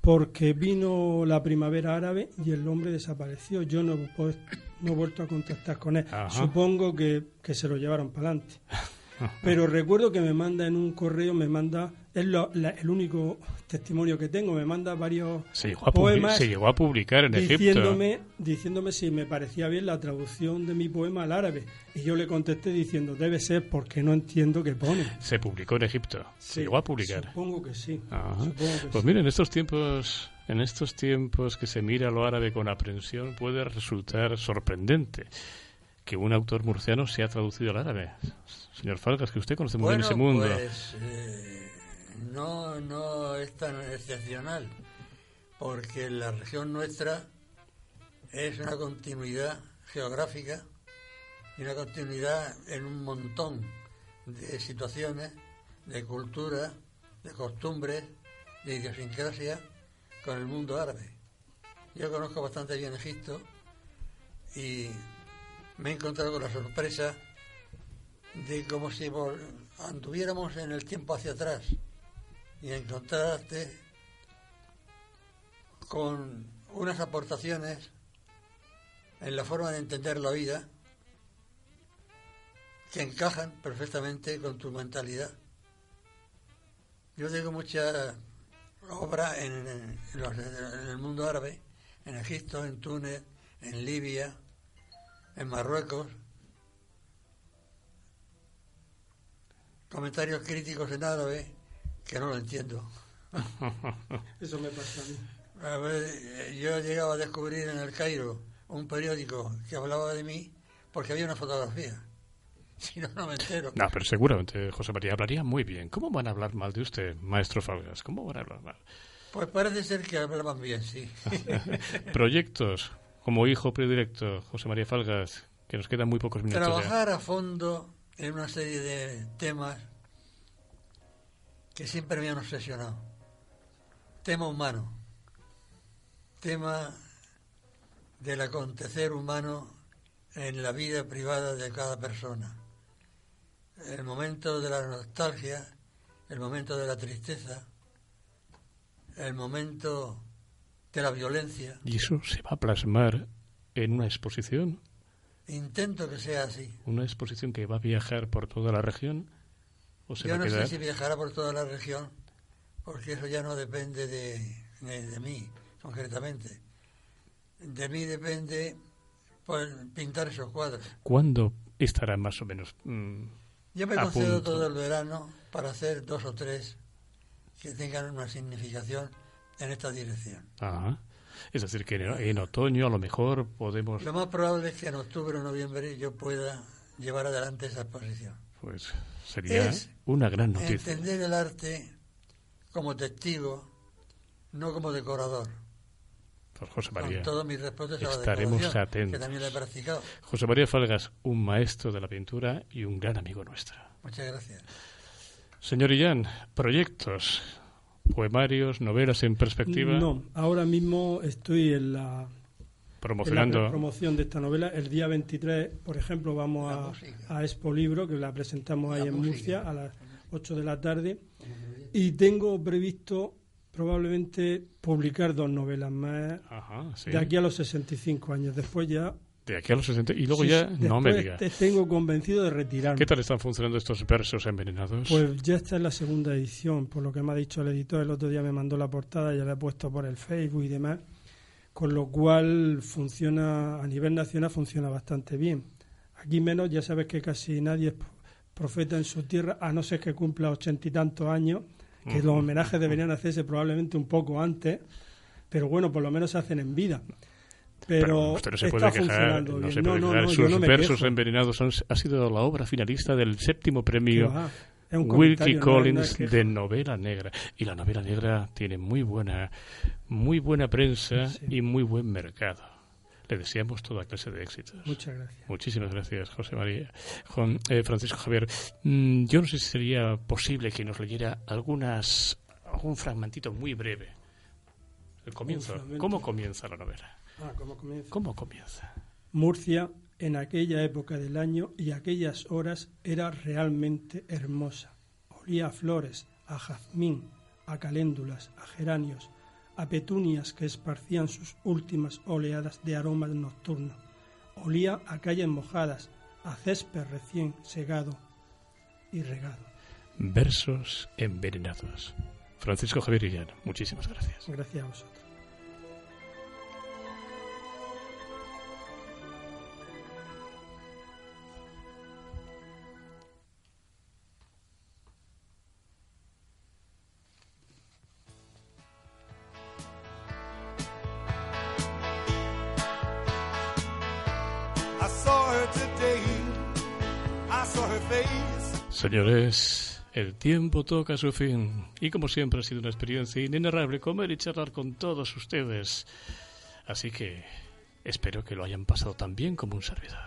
porque vino la primavera árabe y el hombre desapareció. Yo no, he pu- no he vuelto a contactar con él. Ajá. Supongo que, que se lo llevaron para adelante. Pero recuerdo que me manda en un correo, me manda, es lo- la- el único testimonio que tengo, me manda varios Se llegó a, poemas se llegó a publicar en Egipto. diciéndome, diciéndome si me parecía bien la traducción de mi poema al árabe. Y yo le contesté diciendo, debe ser porque no entiendo qué pone. Se publicó en Egipto. Se llegó a publicar. Supongo que sí. Supongo que Pues sí. miren, en estos tiempos, en estos tiempos que se mira lo árabe con aprensión, puede resultar sorprendente que un autor murciano sea traducido al árabe. Señor Falgas, que usted conoce muy bien ese mundo. Pues, eh, no, no es tan excepcional, porque la región nuestra es una continuidad geográfica y una continuidad en un montón de situaciones, de cultura, de costumbres, de idiosincrasia con el mundo árabe. Yo conozco bastante bien Egipto y me he encontrado con la sorpresa de como si anduviéramos en el tiempo hacia atrás y encontrarte con unas aportaciones en la forma de entender la vida que encajan perfectamente con tu mentalidad. Yo tengo mucha obra en, los- en el mundo árabe, en Egipto, en Túnez, en Libia, en Marruecos, comentarios críticos en árabe que no lo entiendo. Eso me pasa a mí. A ver, yo llegaba a descubrir en el Cairo un periódico que hablaba de mí porque había una fotografía. Si no, no me entero. No, pero seguramente José María hablaría muy bien. ¿Cómo van a hablar mal de usted, maestro Falgas? ¿Cómo van a hablar mal? Pues parece ser que hablaban bien, sí. Proyectos como hijo predilecto, José María Falgas, que nos quedan muy pocos minutos ya. Trabajar a fondo en una serie de temas que siempre me han obsesionado. Tema humano, tema del acontecer humano en la vida privada de cada persona. El momento de la nostalgia, el momento de la tristeza, el momento de la violencia. ¿Y eso se va a plasmar en una exposición? Intento que sea así. ¿Una exposición que va a viajar por toda la región? ¿O se Yo no sé si viajará por toda la región, porque eso ya no depende de, de- de mí, concretamente. De mí depende pues, pintar esos cuadros. ¿Cuándo estará más o menos? mm, Yo me concedo punto? todo el verano para hacer dos o tres que tengan una significación en esta dirección. Ajá. Es decir, que en, en otoño a lo mejor podemos... Lo más probable es que en octubre o noviembre yo pueda llevar adelante esa exposición. Pues sería Es una gran noticia. Entender el arte como testigo, no como decorador. Pues José María, Con mis respetos a la estaremos atentos. que también la he practicado. José María Falgas, un maestro de la pintura y un gran amigo nuestro. Muchas gracias. Señor Illán, proyectos, poemarios, novelas en perspectiva, No, ahora mismo estoy en la, promocionando. la promoción de esta novela. El día 23, por ejemplo, vamos a, a Expo Libro, que la presentamos ahí en Murcia a las 8 de la tarde. Y tengo previsto probablemente publicar dos novelas más Ajá, sí. de aquí a los 65 años. Después ya... De aquí a los 60. Y luego sí, ya, no me después diga. te tengo convencido de retirarme. ¿Qué tal están funcionando estos versos envenenados? Pues ya está en la segunda edición, por lo que me ha dicho el editor. El otro día me mandó la portada, ya la he puesto por el Facebook y demás. Con lo cual funciona, a nivel nacional funciona bastante bien. Aquí menos, ya sabes que casi nadie es profeta en su tierra, a no ser que cumpla ochenta y tantos años, que los homenajes deberían hacerse probablemente un poco antes, pero bueno, por lo menos se hacen en vida. Pero, usted no se puede quejar, no se puede no, quejar. no, Sus versos envenenados son, ha sido la obra finalista del séptimo premio Wilkie Collins de novela negra. Y la novela negra tiene muy buena, muy buena prensa y muy buen mercado. Le deseamos toda clase de éxitos. Muchas gracias. Muchísimas gracias, José María. Juan, eh, Francisco Javier, mm, yo no sé si sería posible que nos leyera algunas, algún fragmentito muy breve. El comienzo. fragmento. ¿Cómo comienza la novela? Ah, ¿cómo comienza? ¿Cómo comienza? Murcia, en aquella época del año y aquellas horas, era realmente hermosa. Olía a flores, a jazmín, a caléndulas, a geranios, a petunias que esparcían sus últimas oleadas de aromas nocturnos. Olía a calles mojadas, a césped recién segado y regado. Versos envenenados. Francisco Javier Illán, muchísimas gracias. Gracias a vosotros. Señores, el tiempo toca su fin. Y como siempre ha sido una experiencia inenarrable comer y charlar con todos ustedes. Así que espero que lo hayan pasado tan bien como un servidor.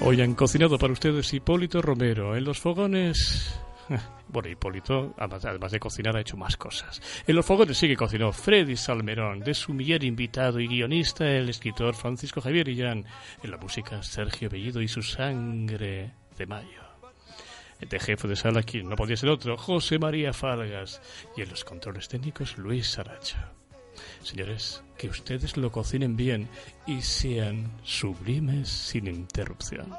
Hoy han cocinado para ustedes Hipólito Romero. En los fogones... Bueno, Hipólito, además de cocinar, ha hecho más cosas. En los fogones sí que cocinó Freddy Salmerón, de su sumiller invitado y guionista, el escritor Francisco Javier Illán. En la música, Sergio Bellido y su sangre de mayo. De jefe de sala, quien no podía ser otro, José María Falgas. Y en los controles técnicos, Luis Saracho. Señores, que ustedes lo cocinen bien y sean sublimes sin interrupción.